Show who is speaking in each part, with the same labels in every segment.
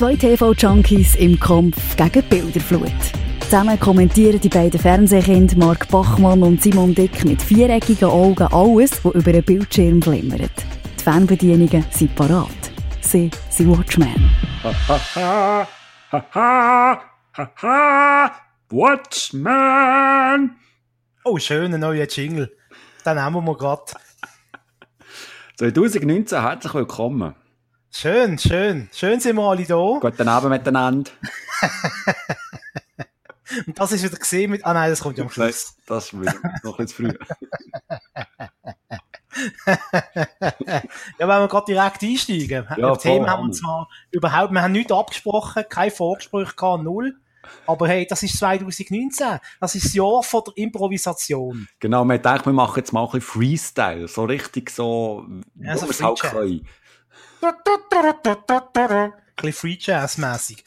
Speaker 1: Zwei TV-Junkies im Kampf gegen Bilderflut. Zusammen kommentieren die beiden Fernsehkinder Mark Bachmann und Simon Dick mit viereckigen Augen alles, was über den Bildschirm glimmert. Die Fernbedienungen sind parat. Sie sind Watchmen.
Speaker 2: Ha ha ha ha ha Watchman!
Speaker 3: Oh, schöner neuer Jingle. Den nehmen wir gerade.
Speaker 2: 2019, herzlich willkommen.
Speaker 3: Schön, schön. Schön sind wir alle da.
Speaker 2: Guten Abend miteinander.
Speaker 3: Und das ist wieder gesehen mit. Ah nein, das kommt ja am Schluss.
Speaker 2: Nein, das ist wieder noch ein früh.
Speaker 3: ja, wenn wir gerade direkt einsteigen.
Speaker 2: Ja, voll.
Speaker 3: haben wir zwar überhaupt, wir haben nichts abgesprochen, kein Vorgespräch gehabt, null. Aber hey, das ist 2019. Das ist das Jahr von der Improvisation.
Speaker 2: Genau, wir denken, wir machen jetzt mal ein bisschen Freestyle. So richtig so,
Speaker 3: Ja, so
Speaker 2: wo wir es halt können.
Speaker 3: Ein bisschen Free Jazz-mässig.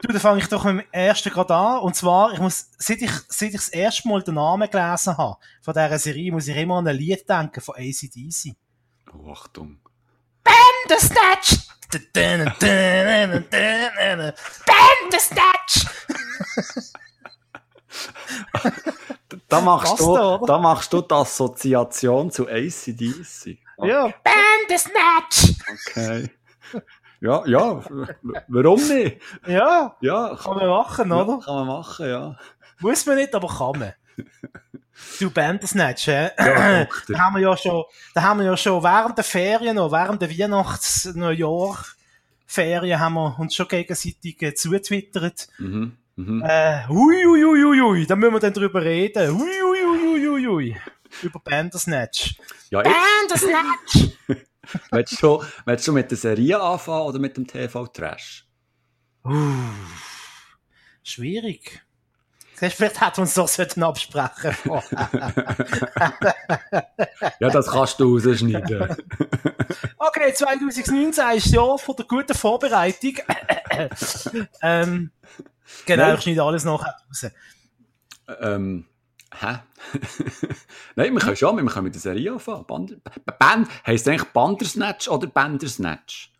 Speaker 3: Du, dann fange ich doch mit dem ersten gerade an. Und zwar, ich muss, seit ich, seit ich das erste Mal den Namen gelesen habe, von dieser Serie, muss ich immer an ein Lied denken von ACDC.
Speaker 2: Oh, Achtung.
Speaker 3: Bandersnatch! Bandersnatch!
Speaker 2: Da machst,
Speaker 3: Passt
Speaker 2: du,
Speaker 3: da,
Speaker 2: da machst du die Assoziation zu ACDC.
Speaker 3: Ja. Bandersnatch!
Speaker 2: Okay. Ja, ja, warum nicht?
Speaker 3: Ja,
Speaker 2: Ja,
Speaker 3: kann man machen, oder?
Speaker 2: Kann man machen, ja.
Speaker 3: Muss man nicht, aber kann man. Du Bandersnatch, hä?
Speaker 2: Ja.
Speaker 3: Da haben wir ja schon, da haben wir ja schon während der Ferien noch, während der Weihnachts-, Neujahr, Ferien haben wir uns schon gegenseitig äh, zutwittert.
Speaker 2: Mhm. Mhm.
Speaker 3: Äh, hui, hui, hui, hui, hui, da müssen wir dann drüber reden. Hui, hui, hui, hui, hui. Über Bandersnatch.
Speaker 2: Ja,
Speaker 3: Bandersnatch!
Speaker 2: willst, du, schon- willst du mit der Serie anfangen oder mit dem TV-Trash?
Speaker 3: Uh, schwierig. Vielleicht hätten wir uns doch sollten absprechen vorher.
Speaker 2: Ja, das kannst du rausschneiden.
Speaker 3: Okay, 2019 ist das Jahr von der guten Vorbereitung. ähm, genau,
Speaker 2: Nein.
Speaker 3: ich schneide alles nachher raus.
Speaker 2: ähm, hä? Nein, wir können schon, wir können mit der Serie anfangen. Band, Band, heisst eigentlich Bandersnatch oder Bandersnatch?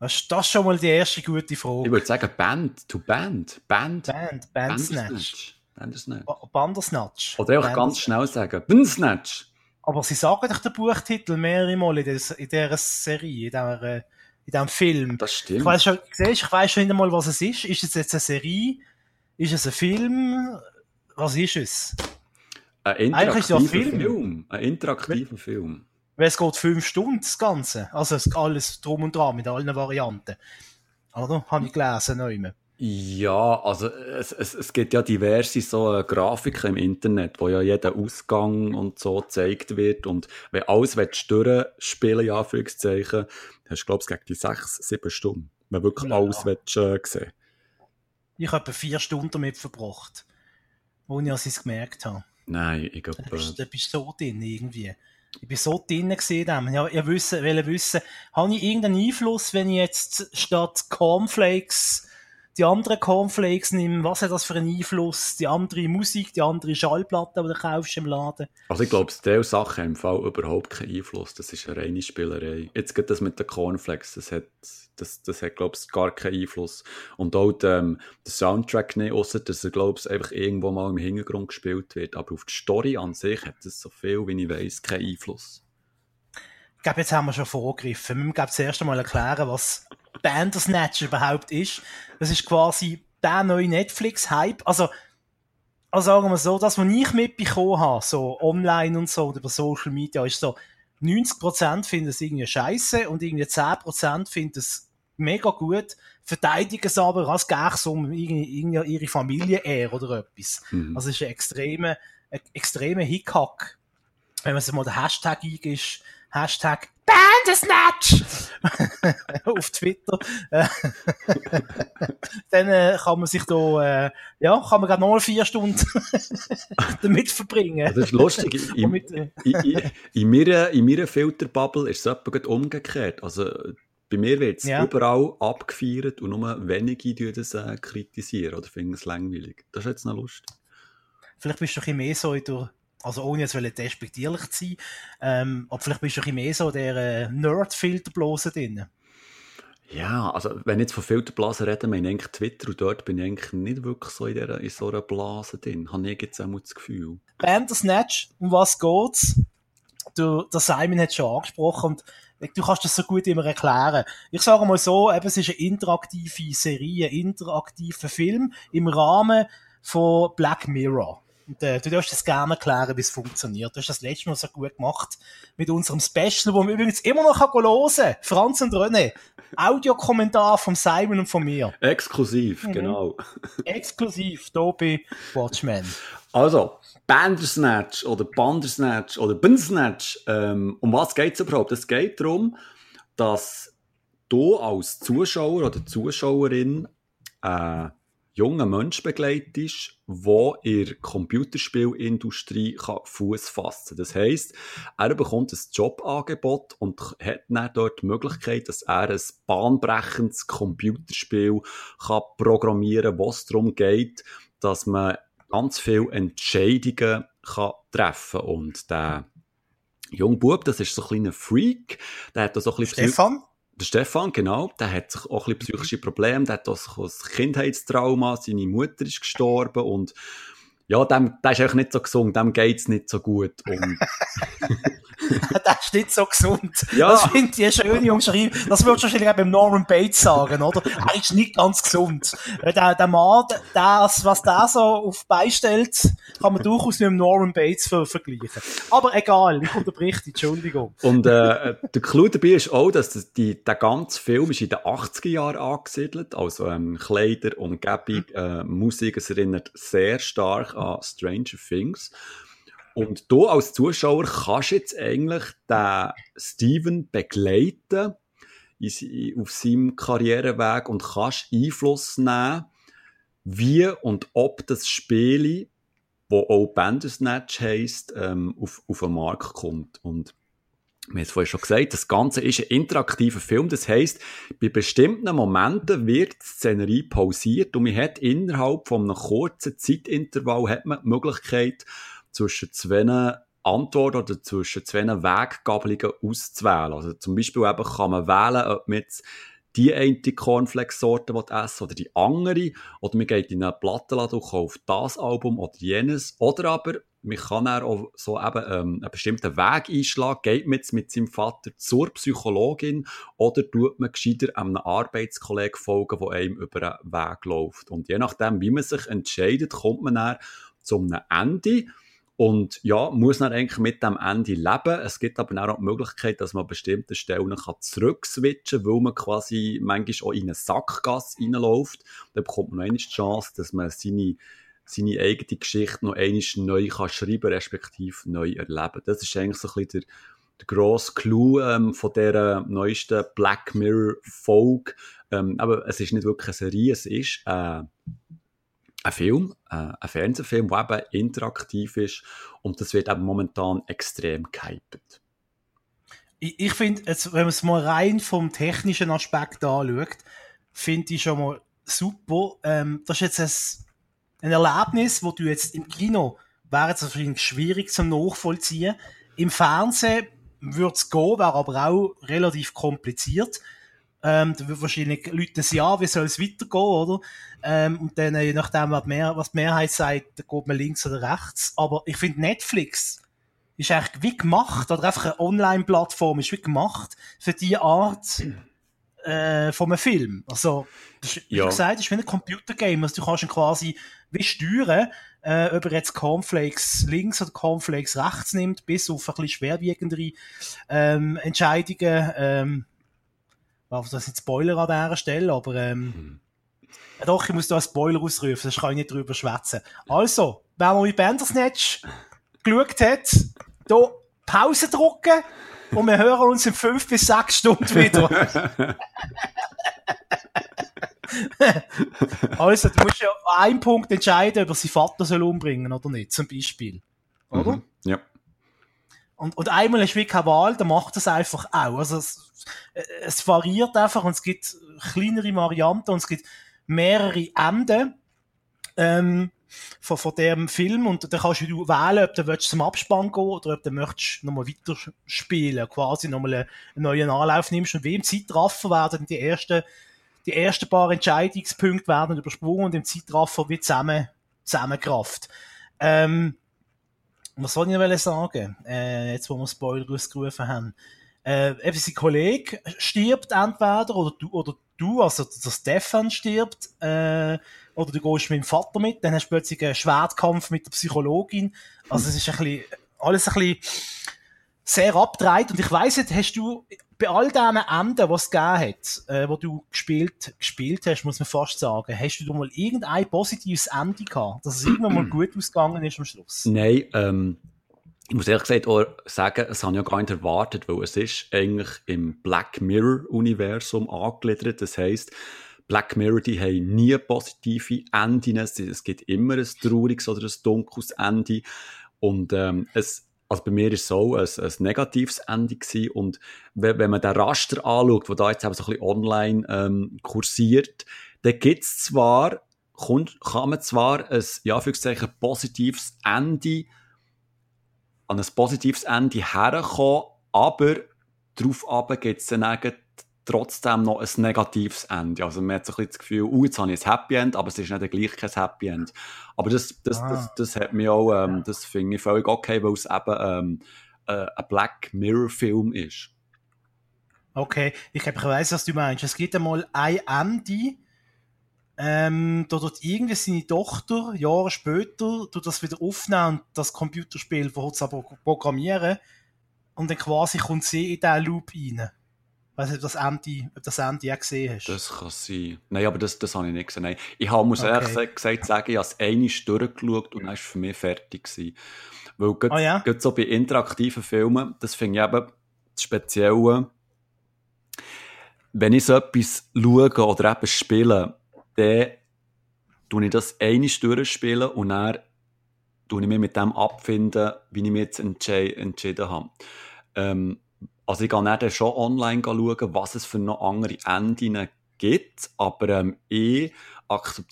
Speaker 3: Das ist, das schon mal die erste gute
Speaker 2: Ich
Speaker 3: Frage.
Speaker 2: würde sagen Band to Band. Band.
Speaker 3: Band.
Speaker 2: Bandersnatch.
Speaker 3: Ba- Bandersnatch.
Speaker 2: Oder
Speaker 3: Bandersnatch.
Speaker 2: ganz schnell sagen, Bandersnatch.
Speaker 3: Aber sie sagen doch den Buchtitel mehrere Mal in, des, in dieser Serie, in, dieser, äh, in diesem Film.
Speaker 2: Das
Speaker 3: Ich
Speaker 2: stimmt.
Speaker 3: weiß schon, siehst, ich weiß schon nicht einmal, was es ist. Ist es jetzt eine Serie? Ist es ein Film? Was ist es?
Speaker 2: Ein
Speaker 3: Eigentlich
Speaker 2: interaktiver
Speaker 3: Film.
Speaker 2: Film. Ein interaktiver Film.
Speaker 3: Weil es geht fünf Stunden, das Ganze. Also es- alles drum und dran, mit allen Varianten. Oder? Habe ich gelesen, immer.
Speaker 2: Ja, also es, es, es gibt ja diverse so äh, Grafiken im Internet, wo ja jeder Ausgang und so gezeigt wird und wenn alles du durchspielen, ja, Anführungszeichen, hast du, glaube ich, gegen die sechs, sieben Stunden, wenn wirklich
Speaker 3: Ja.
Speaker 2: alles willst, äh, sehen.
Speaker 3: Ich habe vier Stunden damit verbracht. Ohne dass ich es gemerkt habe.
Speaker 2: Nein, ich glaube,
Speaker 3: Da bist,
Speaker 2: äh,
Speaker 3: da bist du so drin, irgendwie. Ich bin so drin gesehen. Ja, ich wissen, wollte wissen, habe ich irgendeinen Einfluss, wenn ich jetzt statt Cornflakes die anderen Cornflakes nehme? Was hat das für einen Einfluss? Die andere Musik, die andere Schallplatte, die du kaufst im Laden?
Speaker 2: also ich glaube, diese Sachen haben im Fall überhaupt keinen Einfluss, das ist eine reine Spielerei. Jetzt geht das mit den Cornflakes, das hat, das, das hat, glaube ich, gar keinen Einfluss. Und auch ähm, der Soundtrack nicht, außer dass er, glaube ich, einfach irgendwo mal im Hintergrund gespielt wird. Aber auf die Story an sich hat das so viel, wie ich weiß, keinen Einfluss.
Speaker 3: Ich glaube, jetzt haben wir schon vorgegriffen. Wir müssen glaub, zuerst einmal erklären, was Bandersnatch überhaupt ist. Das ist quasi der neue Netflix-Hype. Also, also sagen wir so, das, was ich mitbekommen habe, so online und so, und über Social Media, ist so, 90% finden es irgendwie scheiße und irgendwie 10% finden es mega gut, verteidigen es aber, als gäbe es um irgendwie, ihre Familie eher oder etwas.
Speaker 2: Mhm.
Speaker 3: Also es ist ein extremer, ein extremer Hickhack. Wenn man sich mal den Hashtag eingibt, Hashtag Bandersnatch auf Twitter, dann äh, kann man sich da, äh, ja, kann man gerade noch mal vier Stunden damit verbringen.
Speaker 2: Das ist lustig. In,
Speaker 3: mit, äh,
Speaker 2: in, in, in, meiner, in meiner Filterbubble ist es umgekehrt. Also, bei mir wird es
Speaker 3: Ja.
Speaker 2: überall abgefeiert und nur wenige die das äh, kritisieren oder finden es langweilig. Das ist jetzt noch lustig.
Speaker 3: vielleicht bist du ein bisschen mehr so in der, also ohne jetzt despektierlich zu sein, ähm, aber vielleicht bist du ein bisschen mehr so der äh, Nerd-Filterblase drin.
Speaker 2: Ja, also wenn ich jetzt von Filterblasen rede, meine ich eigentlich Twitter und dort bin ich eigentlich nicht wirklich so in, der, in so einer Blase drin. Habe ich jetzt auch das Gefühl.
Speaker 3: Bandersnatch, um was geht's? Du, der Simon hat es schon angesprochen und du kannst das so gut immer erklären. Ich sage mal so, eben, es ist eine interaktive Serie, ein interaktiver Film im Rahmen von Black Mirror. Und, äh, du darfst das gerne erklären, wie es funktioniert. Du hast das letzte Mal so gut gemacht mit unserem Special, wo man übrigens immer noch hören kann. Franz und René. Audiokommentar von Simon und von mir.
Speaker 2: Exklusiv, mhm. genau.
Speaker 3: Exklusiv, hier bei Watchmen.
Speaker 2: Also, Bandersnatch oder Bandersnatch oder Bandersnatch, ähm, um was geht es überhaupt? Es geht darum, dass du als Zuschauer oder Zuschauerin äh, jungen Mensch begleitest, der in der Computerspielindustrie Fuß fassen kann. Das heisst, er bekommt ein Jobangebot und hat dann dort die Möglichkeit, dass er ein bahnbrechendes Computerspiel kann programmieren kann, wo es darum geht, dass man ganz viele Entscheidungen kann treffen kann. Und der junge Bub, das ist so ein kleiner Freak, der hat da so ein bisschen...
Speaker 3: Stefan?
Speaker 2: Der Stefan, genau, der hat sich auch ein bisschen psychische Probleme, der hat auch ein Kindheitstrauma, seine Mutter ist gestorben und ja, dem, der ist eigentlich nicht so gesund, dem geht's nicht so gut. Und
Speaker 3: das ist nicht so gesund. Ja. Das finde ich eine schöne Umschreibung. Das würdest du wahrscheinlich auch beim Norman Bates sagen, oder? Er ist nicht ganz gesund. Der, der Mann, das, was der so auf beistellt, kann man durchaus mit dem Norman Bates ver vergleichen. Aber egal, ich unterbrich die Entschuldigung.
Speaker 2: Und äh, der Clou dabei ist auch, dass das, die, der ganze Film ist in den 80er Jahren angesiedelt. Also ähm, Kleider, Umgebung, äh, Musik, es erinnert sehr stark an Stranger Things. Und du als Zuschauer kannst jetzt eigentlich den Steven begleiten auf seinem Karriereweg und kannst Einfluss nehmen, wie und ob das Spiel, wo auch Bandersnatch heisst, ähm, auf, auf den Markt kommt. Und wir haben es vorhin schon gesagt, das Ganze ist ein interaktiver Film. Das heisst, bei bestimmten Momenten wird die Szenerie pausiert und man hat innerhalb von einem kurzen Zeitintervall hat man die Möglichkeit, zwischen zwei Antworten oder zwischen zwei Weggabelungen auszuwählen. Also zum Beispiel eben kann man wählen, ob man jetzt die eine Cornflakes-Sorte essen oder die andere. Oder man geht in einen Plattenladen und kauft das Album oder jenes. Oder aber man kann auch so eben ähm, einen bestimmten Weg einschlagen, geht man jetzt mit seinem Vater zur Psychologin oder tut man gescheiter einem Arbeitskollegen folgen, der einem über einen Weg läuft. Und je nachdem, wie man sich entscheidet, kommt man dann zu einem Ende. Und ja, muss dann eigentlich mit dem Ende leben. Es gibt aber auch die Möglichkeit, dass man an bestimmten Stellen kann weil man quasi manchmal auch in eine Sackgasse reinläuft. Dann bekommt man noch die Chance, dass man seine, seine eigene Geschichte noch einmal neu kann schreiben respektive neu erleben. Das ist eigentlich so ein bisschen der, der grosse Clou ähm, von dieser neuesten Black Mirror Folge. Ähm, aber es ist nicht wirklich eine Serie, es ist äh, ein Film, äh, ein Fernsehfilm, der eben interaktiv ist und das wird eben momentan extrem gehypt.
Speaker 3: Ich, ich finde, wenn man es mal rein vom technischen Aspekt anschaut, finde ich schon mal super. Ähm, das ist jetzt ein, ein Erlebnis, wo du jetzt im Kino wäre es wahrscheinlich schwierig zum Nachvollziehen. Im Fernsehen würde es gehen, wäre aber auch relativ kompliziert. Ähm, da wird wahrscheinlich Leute sagen, ja, wie soll es weitergehen, oder? Ähm, und dann, je nachdem, was, mehr, was die Mehrheit sagt, dann geht man links oder rechts. Aber ich finde, Netflix ist eigentlich wie gemacht, oder einfach eine Online-Plattform ist wie gemacht für die Art äh, von einem Film. Also, das wie ja. gesagt, das ist wie ein Computergame. Also, du kannst ihn quasi wie steuern, äh, ob er jetzt Cornflakes links oder Cornflakes rechts nimmt, bis auf ein bisschen schwerwiegendere ähm, Entscheidungen, ähm, das nicht Spoiler an dieser Stelle, aber ähm, hm. doch, ich muss da einen Spoiler ausrufen, sonst kann ich nicht drüber schwätzen. Also, wer noch mit Bandersnatch geschaut hat, hier Pause drücken und wir hören uns in fünf bis sechs Stunden wieder. also, du musst ja einen Punkt entscheiden, ob er seinen Vater soll umbringen oder nicht, zum Beispiel. Oder? Mhm,
Speaker 2: ja.
Speaker 3: Und, und einmal ist wie keine Wahl, dann macht das einfach auch. Also es, es variiert einfach und es gibt kleinere Varianten und es gibt mehrere Enden. Ähm, von, von dem Film und dann kannst du wählen, ob du willst zum Abspann gehen oder ob du möchtest nochmal weiterspielen, quasi nochmal einen neuen Anlauf nimmst und wie im Zeitraffer werden die ersten, die ersten paar Entscheidungspunkte werden übersprungen und im Zeitraffer wird zusammen, zusammengerafft. Ähm, was soll ich noch sagen, äh, jetzt wo wir Spoiler ausgerufen haben? Äh, eben sein Kollege stirbt entweder oder du, oder du also der Stefan stirbt, äh, oder du gehst mit dem Vater mit, dann hast du plötzlich einen Schwertkampf mit der Psychologin. Also es ist ein bisschen, alles ein bisschen sehr abgedreht. Und ich weiss nicht, hast du bei all diesen Enden, die es gegeben hat, äh, wo du gespielt, gespielt hast, muss man fast sagen, hast du da mal irgendein positives Ende gehabt, dass es irgendwann mal gut ausgegangen ist am Schluss?
Speaker 2: Nein, ähm, ich muss ehrlich gesagt auch sagen, es habe ich ja gar nicht erwartet, weil es ist eigentlich im Black Mirror-Universum angegliedert. Das heisst, Black Mirror, die haben nie positive Enden. Es gibt immer ein trauriges oder ein dunkles Ende. Und ähm, es, also bei mir war es so ein, ein negatives Ende gewesen. Und wenn, wenn man den Raster anschaut, der da jetzt so ein bisschen online ähm, kursiert, dann gibt es zwar, kann, kann man zwar ein, ja, positives Ende an ein positives Ende herkommen, aber darauf gibt es dann trotzdem noch ein negatives Ende. Also man hat so ein bisschen das Gefühl, uh, jetzt habe ich ein Happy End, aber es ist nicht gleich kein Happy End. Aber das, das, ah. das, das hat mir auch, ähm, das finde ich völlig okay, weil es eben ähm, äh, ein Black Mirror Film ist.
Speaker 3: Okay, ich glaube, ich weiss, was du meinst. Es gibt einmal ein Ende, ähm, da dort irgendwie seine Tochter Jahre später tut das wieder aufnehmen und das Computerspiel verhut aber programmieren und dann quasi kommt sie in diesen Loop rein. Weißt du, ob das Ende, ob das Ende auch gesehen hast?
Speaker 2: Das kann sein. Nein, aber das, das habe ich nicht gesehen. Nein. Ich habe, muss okay. ehrlich gesagt sagen, ich habe es einmal durchgeschaut und dann war es für mich fertig. Gewesen. Weil gerade, oh ja? gerade so bei interaktiven Filmen, das finde ich eben das Spezielle, wenn ich so etwas schaue oder eben spiele, dann tue ich das einmal durchspielen und dann tue ich mich mit dem abfinden, wie ich mich jetzt entschieden habe. Ähm, also ich gehe dann schon online schauen, was es für noch andere Enden gibt, aber ähm, ich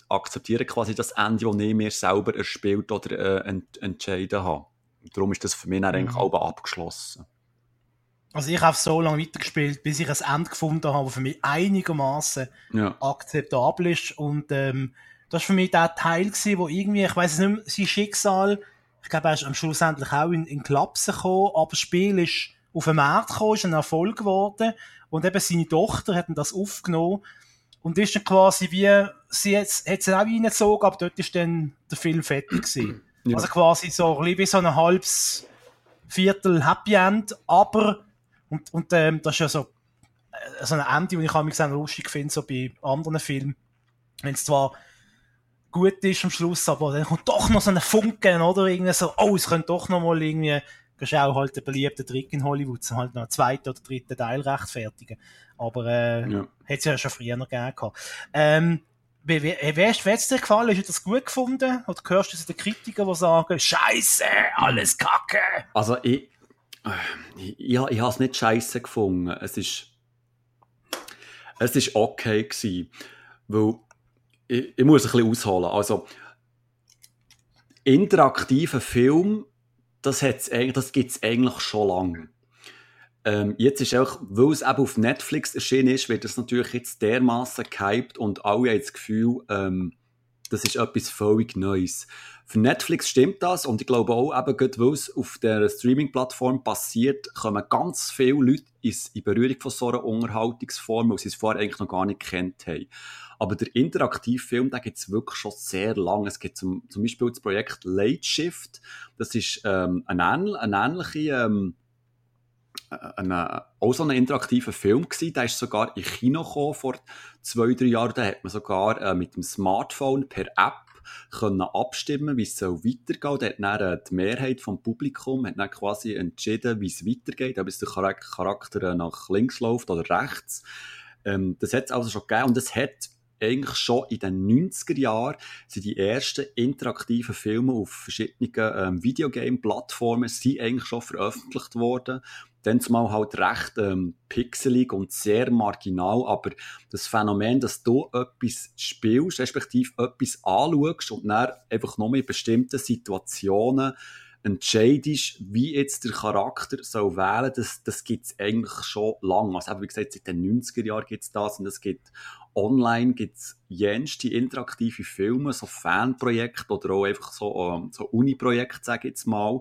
Speaker 2: akzeptiere quasi das Ende, das ich mir selber erspielt oder äh, ent entschieden habe. Darum ist das für mich dann eigentlich mhm. auch abgeschlossen.
Speaker 3: Also ich habe so lange weitergespielt, bis ich ein Ende gefunden habe, das für mich einigermaßen ja. akzeptabel ist. Und ähm, das war für mich der Teil gewesen, wo irgendwie, ich weiß nicht mehr, sein Schicksal, ich glaube, er ist am Schluss endlich auch in, in Klapsen gekommen, aber das Spiel ist auf den Markt gekommen, ist ein Erfolg geworden. Und eben seine Tochter hat das aufgenommen. Und ist dann quasi wie, sie hat es auch reingezogen, aber dort ist dann der Film fertig gewesen. Ja. Also quasi so, ein wie so ein halbes Viertel Happy End, aber und, und ähm, das ist ja so, äh, so ein Ende, das ich auch gesehen lustig finde, so bei anderen Filmen. Wenn es zwar gut ist am Schluss, aber dann kommt doch noch so ein Funken, oder? Irgendwie so, oh, es könnte doch noch mal irgendwie, das ist auch halt der beliebte Trick in Hollywood, so halt noch einen zweiten oder dritten Teil rechtfertigen. Aber, äh, ja. hätte es ja schon früher noch gegeben. Ähm, wie, wie, wie, hat es dir gefallen? Hast du das gut gefunden? Oder hörst du zu den Kritikern, die sagen, Scheiße, alles Kacke?
Speaker 2: Also, ich, ich, ich, ich habe es nicht scheiße gefunden. Es ist, es ist okay gewesen, weil ich, ich muss ein bisschen ausholen. Also, interaktiver Film, das, das gibt es eigentlich schon lange. Ähm, jetzt ist auch, weil es eben auf Netflix erschienen ist, wird es natürlich jetzt dermaßen gehypt und alle haben das Gefühl, ähm, das ist etwas völlig Neues. Für Netflix stimmt das und ich glaube auch, eben gerade weil es auf der Streaming-Plattform passiert, kommen ganz viele Leute in Berührung von so einer Unterhaltungsform, weil sie es vorher eigentlich noch gar nicht kennt haben. Aber der Interaktivfilm, den gibt es wirklich schon sehr lange. Es gibt zum, zum Beispiel das Projekt Late Shift. Das ist ähm, eine, ähnliche, eine ähnliche ähm, eine, auch so ein interaktiver Film gewesen. Der ist sogar in Kino gekommen vor zwei, drei Jahren. Da hat man sogar äh, mit dem Smartphone per App können abstimmen, wie es soll weitergehen. Da hat dann äh, die Mehrheit vom Publikum hat dann quasi entschieden, wie es weitergeht, ob es der Charakter äh, nach links läuft oder rechts. Ähm, das hat es also schon gegeben und es hat eigentlich schon in den 90er Jahren sind die ersten interaktiven Filme auf verschiedenen ähm, Videogame-Plattformen sind eigentlich schon veröffentlicht worden. dann zumal halt recht ähm, pixelig und sehr marginal, aber das Phänomen, dass du etwas spielst, respektive etwas anschaust und dann einfach nur in bestimmten Situationen entscheidest, wie jetzt der Charakter soll wählen, das, das gibt es eigentlich schon lange. Also wie gesagt, seit den 90er Jahren gibt es das und es gibt online gibt's jenste interaktive Filme, so Fanprojekte oder auch einfach so, ähm, so Uni-Projekte, sage ich jetzt mal.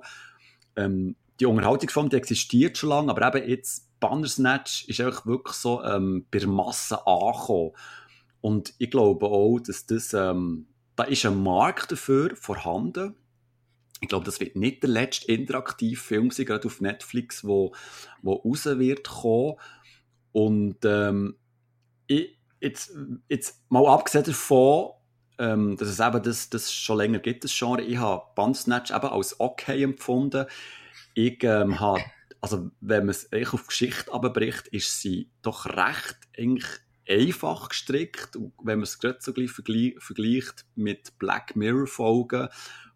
Speaker 2: Ähm, die Unterhaltungsform, die existiert schon lange, aber eben jetzt Bandersnatch ist einfach wirklich so ähm, bei der Masse angekommen. Und ich glaube auch, dass das, ähm, da ist ein Markt dafür vorhanden. Ich glaube, das wird nicht der letzte interaktive Film sein, gerade auf Netflix, wo, wo raus wird kommen. Und ähm, ich, jetzt, jetzt mal abgesehen davon, ähm, dass es eben das, das schon länger gibt, das Genre, ich habe Bandsnatch eben als okay empfunden. Ich ähm, habe, also wenn man es auf Geschichte abbricht, ist sie doch recht eigentlich einfach gestrickt. Und wenn man es gerade so gleich vergleicht mit Black Mirror Folgen,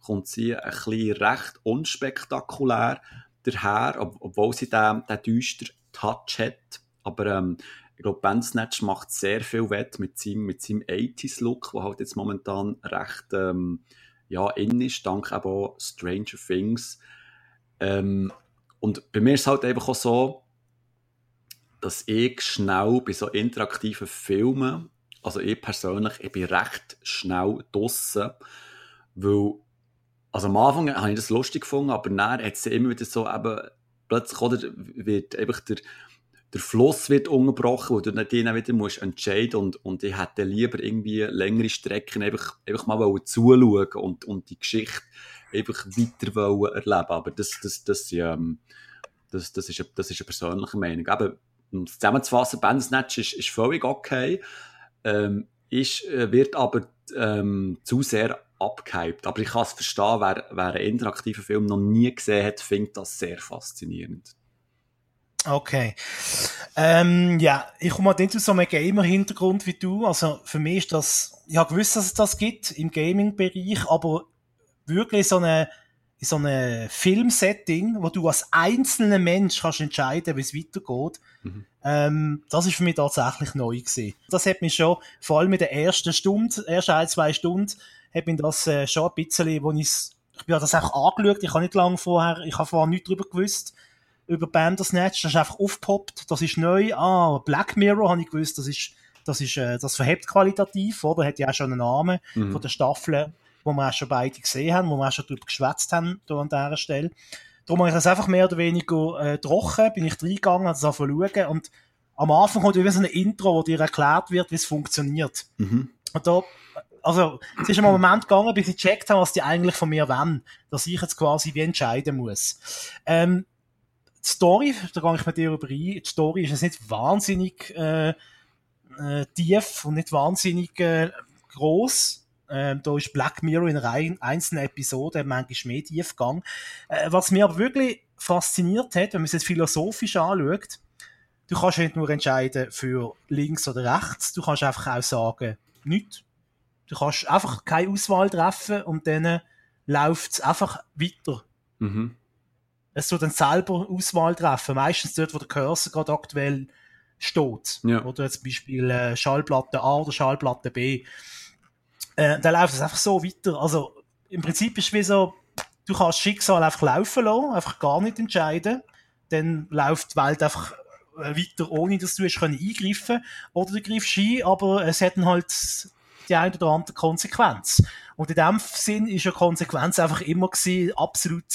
Speaker 2: kommt sie ein bisschen recht unspektakulär daher, ob, obwohl sie den, den düster Touch hat. Aber ähm, ich glaube, Bandsnatch macht sehr viel wett mit seinem, mit seinem 80s-Look, der halt jetzt momentan recht ähm, ja, in ist, dank eben Stranger Things. Ähm, und bei mir ist es halt einfach auch so, dass ich schnell bei so interaktiven Filmen, also ich persönlich, ich bin recht schnell draussen, weil, also am Anfang habe ich das lustig gefunden, aber dann hat es immer wieder so eben, plötzlich oder, wird einfach der, der Fluss wird unterbrochen, wo du dann wieder musst entscheiden und, und ich hätte lieber irgendwie längere Strecken einfach, einfach mal zuschauen und, und die Geschichte einfach weiter wollen erleben. Aber das, das, das, ähm, das, das, ist, eine, das ist eine persönliche Meinung. Eben, um es zusammenzufassen, Bandsnatch ist, ist völlig okay, ähm, ist, äh, wird aber ähm, zu sehr abgehypt. Aber ich kann es verstehen, wer, wer einen interaktiven Film noch nie gesehen hat, findet das sehr faszinierend.
Speaker 3: Okay. Ähm, ja, ich komme halt nicht aus so einem Gamer-Hintergrund wie du. Also für mich ist das, ich habe gewusst, dass es das gibt im Gaming-Bereich, aber wirklich so eine in so einem Filmsetting, wo du als einzelner Mensch kannst entscheiden, wie es weitergeht. Mhm. Ähm, das ist für mich tatsächlich neu gewesen. Das hat mich schon, vor allem in der ersten Stunde, ersten ein, zwei Stunden, hat mich das äh, schon ein bisschen, wo ich ich habe das auch angeschaut, ich habe nicht lange vorher, ich habe vorher nichts darüber gewusst, über Bandersnatch, das ist einfach aufgepoppt, das ist neu, ah, Black Mirror habe ich gewusst, das ist, das ist, äh, das verhebt qualitativ, oder? Hat ja auch schon einen Namen mhm. von der Staffel wo wir auch schon beide gesehen haben, wo wir auch schon darüber geschwätzt haben, hier an dieser Stelle. Darum habe ich das einfach mehr oder weniger äh, trocken, bin ich reingegangen, habe das schauen und am Anfang kommt wieder so ein Intro, wo dir erklärt wird, wie es funktioniert. Mhm. Und da, also, es ist ein Moment gegangen, bis ich gecheckt habe, was die eigentlich von mir wollen, dass ich jetzt quasi wie entscheiden muss. Ähm, die Story, da gehe ich mit dir über ein, die Story ist jetzt nicht wahnsinnig äh, äh, tief und nicht wahnsinnig äh, groß. Ähm, da ist Black Mirror in einer einzelnen Episode manchmal mehr tiefgang. Äh, was mir aber wirklich fasziniert hat, wenn man es jetzt philosophisch anschaut, du kannst nicht nur entscheiden für links oder rechts, du kannst einfach auch sagen, nichts. Du kannst einfach keine Auswahl treffen und dann läuft es einfach weiter. Mhm. Es soll dann selber Auswahl treffen, meistens dort, wo der Cursor gerade aktuell steht. Ja. Oder zum Beispiel äh, Schallplatte A oder Schallplatte B äh, dann läuft es einfach so weiter. Also im Prinzip ist es wie so, du kannst Schicksal einfach laufen lassen, einfach gar nicht entscheiden. Dann läuft die Welt einfach äh, weiter, ohne dass du es können eingreifen Oder du greifst ein, aber es hat dann halt die eine oder andere Konsequenz. Und in dem Sinn ist ja Konsequenz einfach immer gewesen, absolut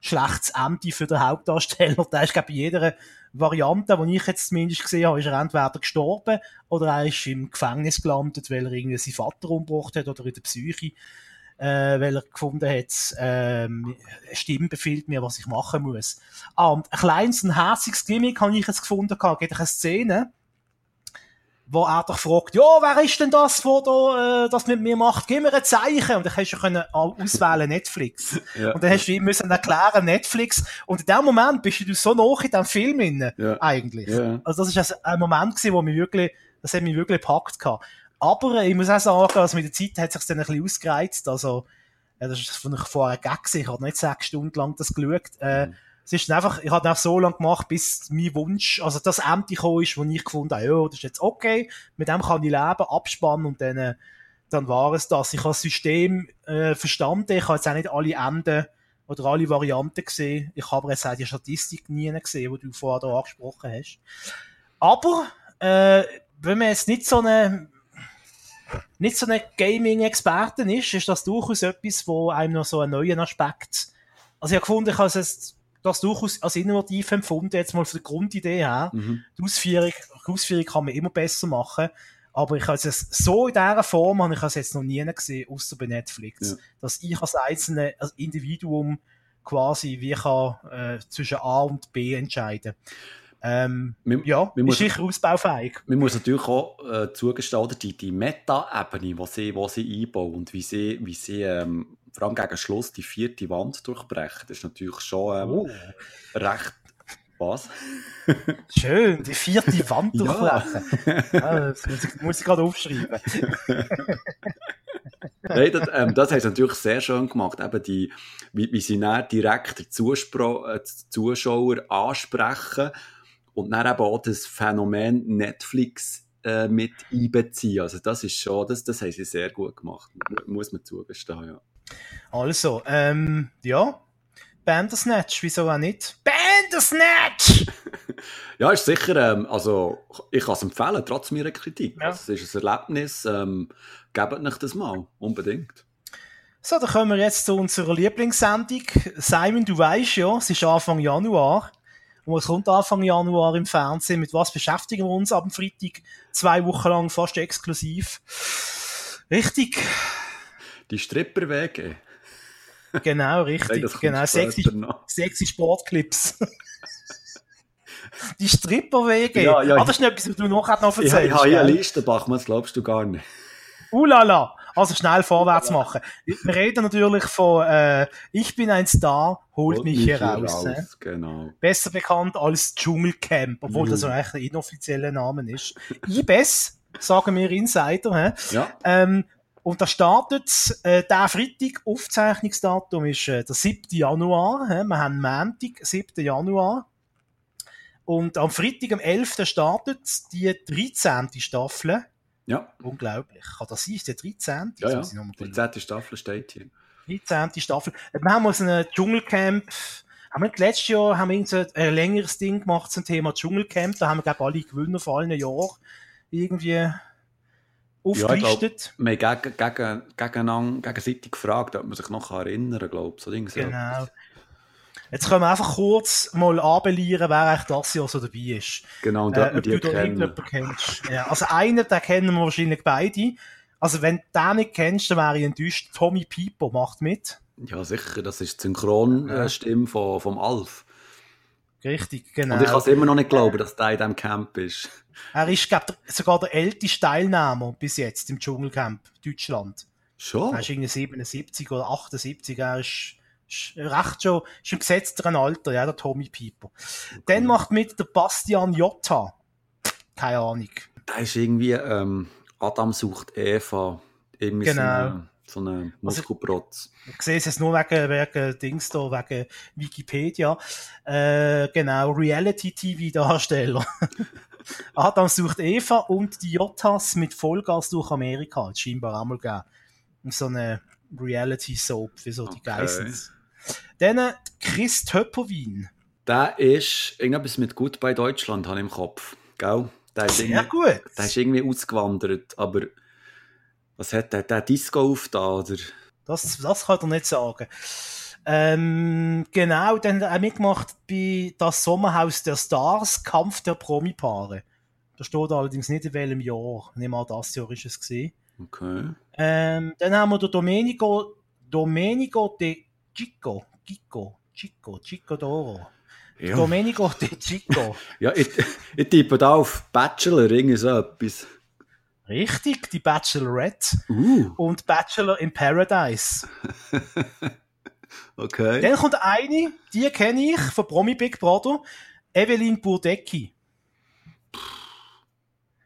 Speaker 3: schlechtes Ende für den Hauptdarsteller. Der ist, glaube ich, jeder Variante, die ich jetzt zumindest gesehen habe, ist er entweder gestorben oder er ist im Gefängnis gelandet, weil er irgendwie seinen Vater umgebracht hat oder in der Psyche, äh, weil er gefunden hat, ähm, eine Stimme befiehlt mir, was ich machen muss. Ah, und ein kleines, ein herziges Gimmick habe ich jetzt gefunden, gehabt. geht eine Szene, wo er doch fragt, ja, wer ist denn das, wo da, äh, das mit mir macht? Gib mir ein Zeichen. Und dann hast du können auswählen Netflix. Ja. Und dann hast du ihm müssen erklären Netflix. Und in dem Moment bist du so noch in dem Film inne, ja. eigentlich. Ja. Also das ist ein Moment gewesen, wo mich wirklich, das hat mich wirklich gepackt gehabt. Aber ich muss auch sagen, also mit der Zeit hat sich dann ein bisschen ausgereizt. Also, ja, das ist von ich vorher Gag ich habe nicht sechs Stunden lang das geschaut. Äh, mhm es ist einfach, ich habe auch so lange gemacht, bis mein Wunsch, also das Ende gekommen ist, wo ich gefunden habe, ja, das ist jetzt okay, mit dem kann ich leben, abspannen und dann, äh, dann war es das. Ich habe das System äh, verstanden, ich habe jetzt auch nicht alle Enden oder alle Varianten gesehen. Ich habe jetzt auch die Statistik nie gesehen, die du vorher da angesprochen hast. Aber, äh, wenn man jetzt nicht so eine nicht so ein Gaming-Experten ist, ist das durchaus etwas, wo einem noch so einen neuen Aspekt, also ich habe gefunden, ich habe es das durchaus als innovativ empfunden, jetzt mal von der Grundidee her. Mhm. Die, Ausführung, die Ausführung kann man immer besser machen, aber ich habe es so in dieser Form, habe ich es jetzt noch nie gesehen, außer bei Netflix, ja. dass ich als einzelne als Individuum quasi wie kann, äh, zwischen A und B entscheiden ähm, man, ja, man ist sicher ausbaufähig.
Speaker 2: Man muss natürlich auch äh, zugestehen, die, die Meta-Ebene, die sie, die sie einbauen und wie sie, wie sie ähm, vor allem gegen Schluss die vierte Wand durchbrechen, das ist natürlich schon ähm, oh. recht... Was?
Speaker 3: Schön, die vierte Wand durchbrechen. Ja. ah, das muss ich, muss ich gerade aufschreiben.
Speaker 2: Nein, das, ähm, das haben sie natürlich sehr schön gemacht, eben die, wie, wie sie dann direkt den Zuspro äh, Zuschauer ansprechen und dann eben auch das Phänomen Netflix äh, mit einbeziehen. Also das ist schon, das, das haben sie sehr gut gemacht, muss man zugestehen, ja.
Speaker 3: Also, ähm, ja, Bandersnatch, wieso auch nicht? Bandersnatch!
Speaker 2: ja, ist sicher, ähm, also ich kann es empfehlen, trotz meiner Kritik. Ja. Also, es ist ein Erlebnis, ähm, gebt euch das mal, unbedingt.
Speaker 3: So, dann kommen wir jetzt zu unserer Lieblingssendung. Simon, du weißt ja, es ist Anfang Januar. Und es kommt Anfang Januar im Fernsehen. Mit was beschäftigen wir uns ab dem Freitag? Zwei Wochen lang fast exklusiv. Richtig.
Speaker 2: Die Stripperwege.
Speaker 3: Genau, richtig. Nein, genau, sexy, sexy Sportclips. Die Stripperwege. Ja, ja, ah, das ist etwas, was du noch, noch erzählst. Ja,
Speaker 2: ich habe hier eine Liste, Bachmann, das glaubst du gar nicht.
Speaker 3: Ulala! Also schnell vorwärts machen. Wir reden natürlich von äh, Ich bin ein Star, holt, holt mich, mich hier raus. raus
Speaker 2: genau.
Speaker 3: Besser bekannt als Dschungelcamp, obwohl mhm. das eigentlich ein inoffizieller Name ist. IBES, sagen wir Insider. He? Ja. Ähm, und da startet äh, der Freitag, Aufzeichnungsdatum ist äh, der 7. Januar. He? Wir haben Montag, 7. Januar. Und am Freitag, am 11. startet die 13. Staffel.
Speaker 2: Ja.
Speaker 3: Unglaublich. Kann das sein? Ist der 13.?
Speaker 2: Ja, ja. Die 13. Staffel steht hier.
Speaker 3: 13. Staffel. Wir haben uns ein Dschungelcamp haben wir letztes Jahr haben wir ein längeres Ding gemacht zum Thema Dschungelcamp. Da haben wir, glaube ich, alle Gewinner von allen Jahren irgendwie aufgelistet.
Speaker 2: Ja, wir haben gegen, gegen, gegenseitig gefragt, ob man sich noch erinnern kann, glaube ich. So
Speaker 3: genau. Jetzt können wir einfach kurz mal anbelieren, wer eigentlich das Jahr so dabei ist.
Speaker 2: Genau, und äh, ob du da irgendjemanden
Speaker 3: kennst. Ja, also einen, den kennen wir wahrscheinlich beide. Also wenn du den nicht kennst, dann wäre ich enttäuscht. Tommy Pipo macht mit.
Speaker 2: Ja, sicher. Das ist die Synchronstimme von, vom Alf.
Speaker 3: Richtig, genau.
Speaker 2: Und ich kann es immer noch nicht glauben, dass der in diesem Camp ist.
Speaker 3: Er ist, glaube ich, sogar der älteste Teilnehmer bis jetzt im Dschungelcamp Deutschland.
Speaker 2: Schon?
Speaker 3: Er ist irgendwie 77 oder 78. Er ist recht schon, ist im gesetzteren Alter, ja, der Tommy Pieper. Okay. Dann macht mit der Bastian Jotta. Keine Ahnung.
Speaker 2: Da ist irgendwie, ähm, Adam sucht Eva. Irgendwie genau. So eine Muskelprotz.
Speaker 3: Also, ich sehe es jetzt nur wegen, wegen Dings da, wegen Wikipedia. Äh, genau, Reality-TV-Darsteller. Adam sucht Eva und die Jottas mit Vollgas durch Amerika. Das scheinbar auch mal gegeben. So eine Reality-Soap für so die okay. Geissens. Dann Chris Töpperwin.
Speaker 2: Der ist irgendetwas mit Gut bei Deutschland, habe ich im Kopf. Gell? Der ist
Speaker 3: Sehr gut.
Speaker 2: Der ist irgendwie ausgewandert, aber was hat der, der Disco auf da, oder?
Speaker 3: Das, das kann er nicht sagen. Ähm, genau, dann hat er mitgemacht bei Das Sommerhaus der Stars, Kampf der Promi-Paare. Da steht allerdings nicht in welchem Jahr. Nicht mal das Jahr ist es gesehen.
Speaker 2: Okay.
Speaker 3: Ähm, dann haben wir den Domenico, Domenico de Chico, Chico, Chico, Chico d'Oro. Ja. Domenico de Chico.
Speaker 2: ja, ich, ich tippe da auf Bachelor, irgendwie so etwas.
Speaker 3: Richtig, die Bachelorette
Speaker 2: uh.
Speaker 3: und Bachelor in Paradise.
Speaker 2: okay.
Speaker 3: Dann kommt eine, die kenne ich von Promi Big Brother, Evelyn Burdecki.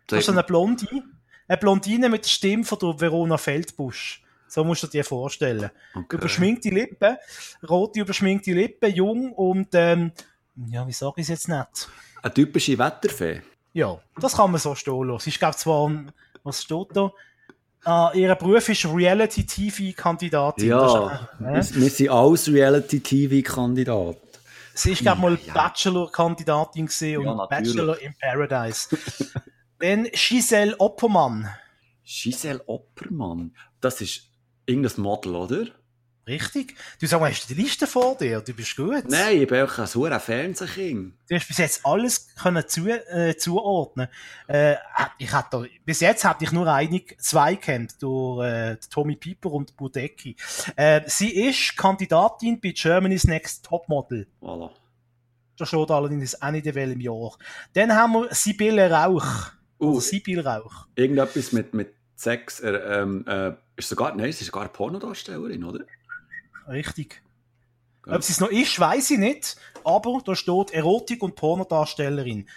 Speaker 3: Das ist eine Blondine. Eine Blondine mit der Stimme von der Verona Feldbusch. So musst du dir vorstellen.
Speaker 2: Okay.
Speaker 3: Überschminkte Lippen, rote überschminkte Lippen, jung und, ähm, ja, wie sage ich es jetzt nicht?
Speaker 2: Eine typische Wetterfee.
Speaker 3: Ja, das kann man so stehen lassen. Ich glaube zwar, was steht da? Ah, ihr Beruf ist Reality-TV-Kandidatin.
Speaker 2: Ja,
Speaker 3: äh,
Speaker 2: wir sind alles Reality-TV-Kandidaten.
Speaker 3: Sie ist, glaube mal
Speaker 2: Ja.
Speaker 3: Bachelor-Kandidatin
Speaker 2: Ja,
Speaker 3: und
Speaker 2: natürlich.
Speaker 3: Bachelor in Paradise. Dann Giselle Oppermann.
Speaker 2: Giselle Oppermann. Das ist irgendein Model, oder?
Speaker 3: Richtig? Du sag mal, hast du die Liste vor dir? Du bist gut.
Speaker 2: Nein, ich bin auch ein sauer Fernsehking.
Speaker 3: Du hast bis jetzt alles können zu, äh, zuordnen. Äh, ich hatte, bis jetzt hatte ich nur einig zwei kennt, durch äh, Tommy Pieper und Budecki. Äh, sie ist Kandidatin bei Germany's Next Topmodel.
Speaker 2: Voilà.
Speaker 3: Da steht allerdings auch nicht in welchem Jahr. Dann haben wir Sibylle Rauch.
Speaker 2: Uh,
Speaker 3: Oder Sibyl Rauch.
Speaker 2: irgendetwas mit, mit Sex. Äh, äh, ist sogar, nein, sie ist sogar Pornodarstellerin, oder?
Speaker 3: Richtig.
Speaker 2: Ja.
Speaker 3: Ob sie es noch ist, weiß ich nicht. Aber da steht Erotik- und Pornodarstellerin.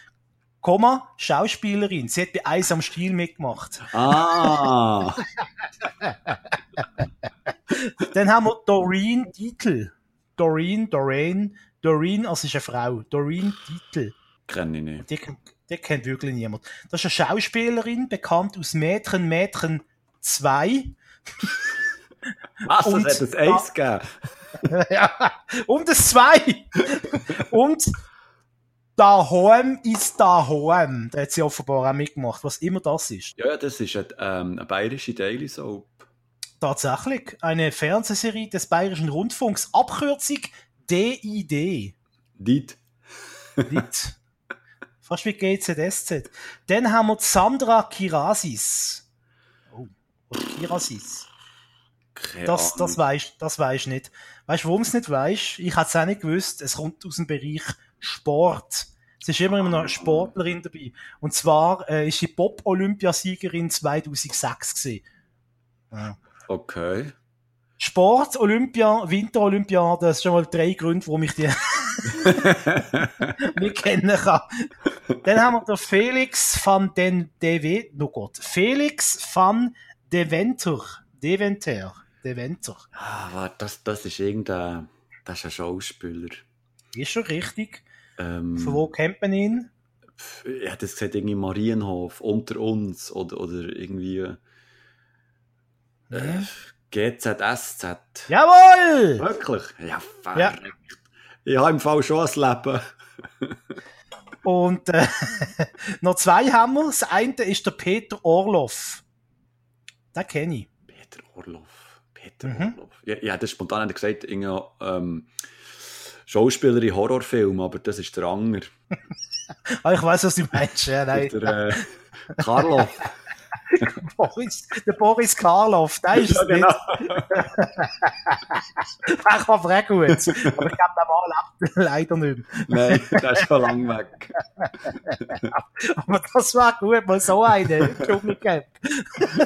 Speaker 3: Komma, Schauspielerin. Sie hat bei Eis am Stiel mitgemacht.
Speaker 2: Ah!
Speaker 3: Dann haben wir Doreen Dietl. Doreen, Doreen, Doreen, also ist eine Frau. Doreen Dietl.
Speaker 2: Kenne ich nicht.
Speaker 3: Die, kennt- die kennt wirklich niemand. Das ist eine Schauspielerin, bekannt aus Mädchen, Mädchen 2.
Speaker 2: Was?
Speaker 3: Und-
Speaker 2: das hat ein Eis gegeben?
Speaker 3: ja, und das 2. und daheim ist daheim. Da hat sie offenbar auch mitgemacht, was immer das ist.
Speaker 2: Ja, das ist eine, ähm, eine bayerische Daily Soap.
Speaker 3: Tatsächlich eine Fernsehserie des Bayerischen Rundfunks. Abkürzung DID.
Speaker 2: Dit.
Speaker 3: Nicht. Fast wie GZSZ. Dann haben wir Sandra Kirasis. Oh, oder Kirasis.
Speaker 2: Keine
Speaker 3: Das,
Speaker 2: Ahnung.
Speaker 3: das weisst das weisst nicht. Weißt du, warum es nicht weisst? Ich hätte es auch nicht gewusst. Es kommt aus dem Bereich Sport. Es ist immer noch eine Sportlerin dabei. Und zwar äh, ist sie Pop-Olympiasiegerin 2006 gewesen. Ja.
Speaker 2: Okay.
Speaker 3: Sport, Olympia, Winterolympiade, das sind schon mal drei Gründe, warum ich die nicht kennen kann. Dann haben wir den Felix van den Deve, oh Gott, Felix van Deventer, Deventer, Deventer.
Speaker 2: Ah, warte, das, das ist irgendein. Das ist ein Schauspieler.
Speaker 3: Ist schon richtig.
Speaker 2: Ähm,
Speaker 3: Von wo kennt man ihn?
Speaker 2: Ich hätte es gesagt, irgendwie Marienhof, unter uns oder, oder irgendwie äh, GZSZ.
Speaker 3: Jawohl!
Speaker 2: Wirklich? Ja, verreckt. Ich habe im Fall schon ein Leben.
Speaker 3: Und äh, noch zwei haben wir. Das eine ist der Peter Orloff. Den kenne ich.
Speaker 2: Peter Orloff. Peter
Speaker 3: Mhm.
Speaker 2: Ja, ich hätte spontan gesagt, irgendwie, ähm, Schauspieler in Horrorfilmen, aber das ist der Anger.
Speaker 3: Ah, ich weiß, was du meinst. Ja, nein.
Speaker 2: Der äh, Karloff.
Speaker 3: Boris, der Boris Karloff, der ist
Speaker 2: ja,
Speaker 3: es
Speaker 2: genau.
Speaker 3: nicht. Der kann auch gut. Aber ich glaube, der Mann lebt leider nicht mehr.
Speaker 2: Nein, der ist schon lang weg.
Speaker 3: Aber das war gut, mal so einen im Dschungelcamp.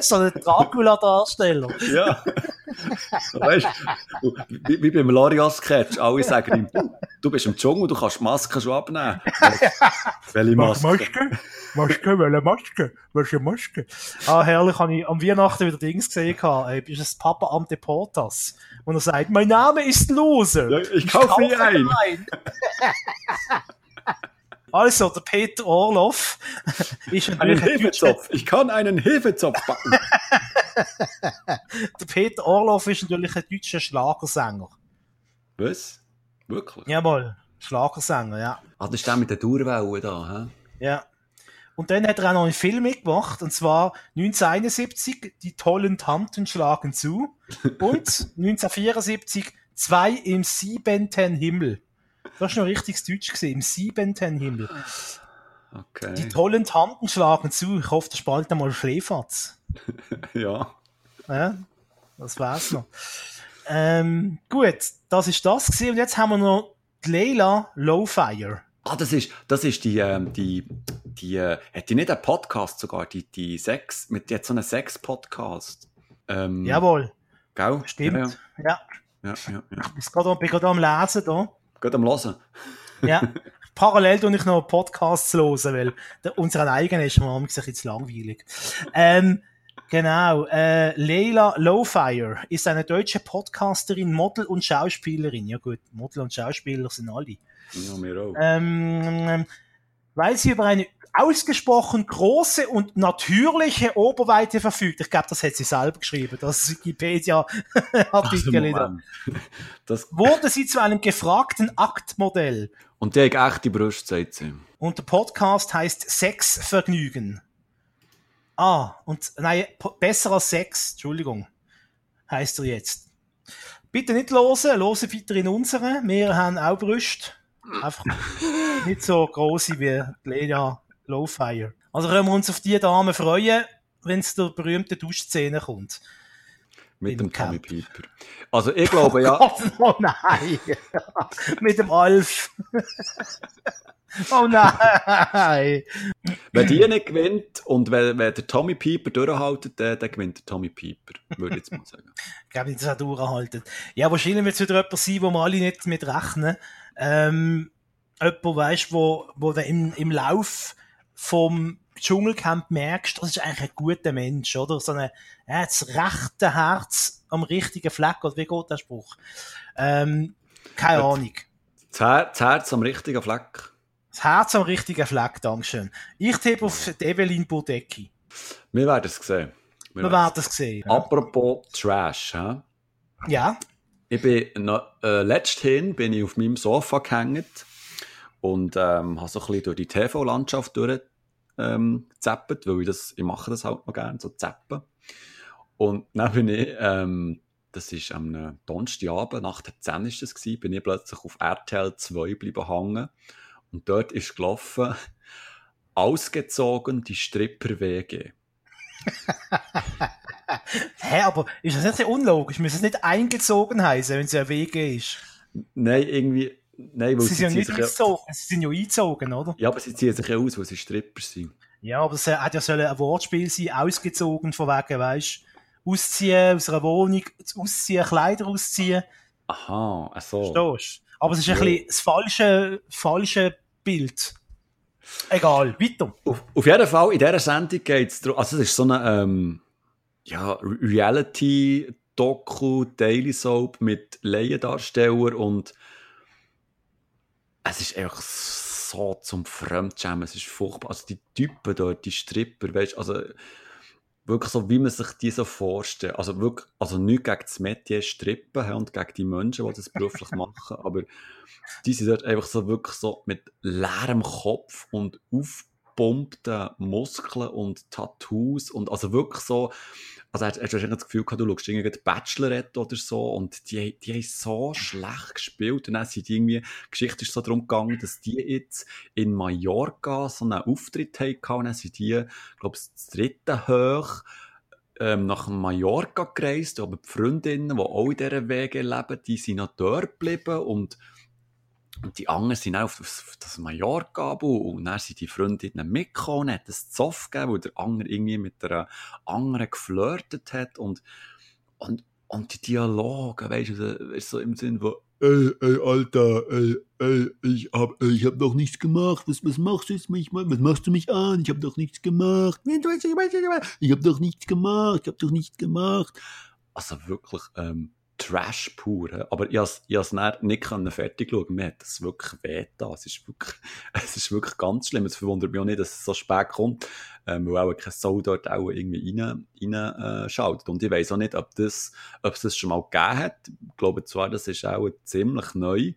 Speaker 3: so ein Dracula-Darsteller.
Speaker 2: Ja. Weißt du, wie, wie beim Lorias-Sketch, alle sagen ihm, du, du bist im Dschungel, du kannst die Maske schon abnehmen. Welche Maske?
Speaker 3: Maske? Maske, welche Maske? Welche Maske? Ah, herrlich, habe ich am Weihnachten wieder Dings gesehen. gehabt. Äh, Bist das Papa am Deportas? Und er sagt, mein Name ist Loser.
Speaker 2: Ja, ich kaufe nie ein.
Speaker 3: ein. Also, der Peter Orloff ist
Speaker 2: Einen
Speaker 3: natürlich ein deutscher,
Speaker 2: Hefezopf. Ich kann einen Hefezopf backen.
Speaker 3: der Peter Orloff ist natürlich ein deutscher Schlagersänger.
Speaker 2: Was? Wirklich?
Speaker 3: Jawohl, Schlagersänger, ja.
Speaker 2: Ah, das ist der mit der Dauerwelle da, hä?
Speaker 3: Ja. Und dann hat er auch noch einen Film mitgemacht, und zwar 1971, Die tollen Tanten schlagen zu, und 1974, Zwei im siebenten Himmel. Das ist noch richtig Deutsch gesehen, im siebenten Himmel. Die
Speaker 2: Okay.
Speaker 3: tollen Tanten schlagen zu. Ich hoffe, der bald einmal Schläferz.
Speaker 2: Ja.
Speaker 3: Ja, das war's noch. Ähm, gut, das ist das gewesen. Und jetzt haben wir noch die Leila Lowfire.
Speaker 2: Ah, das ist, das ist die, ähm, die, die, äh, hat die nicht einen Podcast sogar, die, die Sex, mit, die hat so einen Sex-Podcast. Ähm,
Speaker 3: Jawohl,
Speaker 2: Gell?
Speaker 3: stimmt. Ja,
Speaker 2: Ja, ja, ja. ja.
Speaker 3: ich bin gerade, bin gerade am Lesen da.
Speaker 2: Geht am Hören.
Speaker 3: Ja. Parallel tue ich noch Podcasts hören, weil der, unseren eigenen ist mir bisschen zu langweilig. Ähm, Genau, äh, Leila Lowfire ist eine deutsche Podcasterin, Model und Schauspielerin. Ja gut, Model und Schauspieler sind alle.
Speaker 2: Auch.
Speaker 3: Ähm, weil sie über eine ausgesprochen große und natürliche Oberweite verfügt. Ich glaube, das hat sie selber geschrieben, das Wikipedia-Artikel.
Speaker 2: Also, das
Speaker 3: wurde sie zu einem gefragten Aktmodell.
Speaker 2: Und die hat echte Brust, sagt sie.
Speaker 3: Und der Podcast heißt Sexvergnügen. Ah, und nein, besser als Sex, Entschuldigung, heißt er jetzt. Bitte nicht losen, losen weiter in unsere. Wir haben auch Brüste. Einfach nicht so große wie Lea Lowfire. Also können wir uns auf die Dame freuen, wenn es zur berühmten Duschszene kommt.
Speaker 2: Mit dem Tommy. Piper. Also ich glaube ja,
Speaker 3: Oh, oh nein! Mit dem Alf. oh nein!
Speaker 2: wenn die nicht gewinnt und wenn, wenn der Tommy Piper durchhaltet, dann, dann gewinnt der Tommy Piper, würde ich jetzt mal sagen.
Speaker 3: Ich glaube nicht, dass er durchhalten. Ja, wahrscheinlich wird es wieder jemand sein, wo wir alle nicht mit rechnen. Ähm, jemand, weißt, wo, wo du im, im Lauf vom Dschungelcamp merkst, das ist eigentlich ein guter Mensch, oder? So eine, er hat das rechte Herz am richtigen Fleck, oder wie geht der Spruch? Ähm, keine
Speaker 2: Ja.
Speaker 3: Ahnung.
Speaker 2: Das, Her das Herz am richtigen Fleck.
Speaker 3: Das Herz am richtigen Fleck, Dankeschön. Ich tippe auf Evelyn Budecki.
Speaker 2: Wir werden es sehen. Wir
Speaker 3: Wir
Speaker 2: werden
Speaker 3: es sehen.
Speaker 2: es- Apropos Trash, hä?
Speaker 3: Ja,
Speaker 2: Ich bin, noch, äh, letzthin bin ich auf meinem Sofa gehängt und ähm, habe so ein bisschen durch die TV-Landschaft durch ähm, gezappelt, weil ich das, ich mache das halt noch gerne, so zappen. Und dann bin ich, ähm, das ist am Donnerstagabend, nach der 10 ist das gewesen, bin ich plötzlich auf RTL 2 geblieben hängen und dort ist gelaufen, ausgezogen die Stripper-WG.
Speaker 3: Hä, aber ist das nicht sehr unlogisch? Müssen es nicht eingezogen heißen, wenn es ja WG ist?
Speaker 2: Nein, irgendwie, nein, weil
Speaker 3: Sie sind ja nicht
Speaker 2: ja,
Speaker 3: eingezogen, sie sind ja eingezogen, oder?
Speaker 2: ja, aber sie ziehen sich ja aus, weil sie Stripper sind.
Speaker 3: Ja, aber es hat ja sollen ein Wortspiel sein, ausgezogen von wegen, weißt ausziehen aus einer Wohnung, ausziehen, Kleider ausziehen,
Speaker 2: Aha, ach so.
Speaker 3: verstehst du? Aber es ist ein
Speaker 2: Ja.
Speaker 3: bisschen das falsche, falsche Bild. Egal, weiter.
Speaker 2: Auf, auf jeden Fall, in dieser Sendung geht es darum, also es ist so eine ähm, ja, Re- Reality-Doku, Daily Soap mit Laiendarsteller und es ist einfach so zum Fremdschämen, es ist furchtbar. Also die Typen dort, die Stripper, weißt also wirklich so, wie man sich die so vorstellt. Also wirklich, also nicht gegen das Metier Strippen und gegen die Menschen, die das beruflich machen, aber die sind dort einfach so wirklich so mit leerem Kopf und aufgepumpten Muskeln und Tattoos und also wirklich so, also hast, hast du das Gefühl gehabt, du schaust irgendwie Bachelorette oder so und die, die haben so schlecht gespielt und dann sind die irgendwie, die Geschichte ist so darum gegangen, dass die jetzt in Mallorca so einen Auftritt hatten und dann sind die, glaube ich, das dritte hoch ähm, nach Mallorca gereist, aber die Freundinnen, die auch in dieser Wege leben, die sind noch dort geblieben und und die anderen sind auch auf das, auf das Mallorca und dann sind die Freundinnen mitgekommen und hat es Zoff gegeben, weil der andere irgendwie mit einer anderen geflirtet hat. Und, und, und die Dialoge, weißt du, so- im Sinn von, ey, ey, Alter, ey, ey, ich hab, ich hab doch nichts gemacht, was, was machst du jetzt mich, was machst du mich an, ich hab doch nichts gemacht, ich hab doch nichts gemacht, ich hab doch nichts gemacht. Also wirklich, ähm, Trash pur. Aber ich ich has dann nicht fertig schauen. Mir hat das wirklich weh. Es ist wirklich, es ist wirklich ganz schlimm. Es verwundert mich auch nicht, dass es so spät kommt, ähm, weil auch kein Soul dort auch irgendwie rein, rein äh, schaltet. Und ich weiss auch nicht, ob das, ob es das schon mal gegeben hat. Ich glaube zwar, das ist auch ziemlich neu.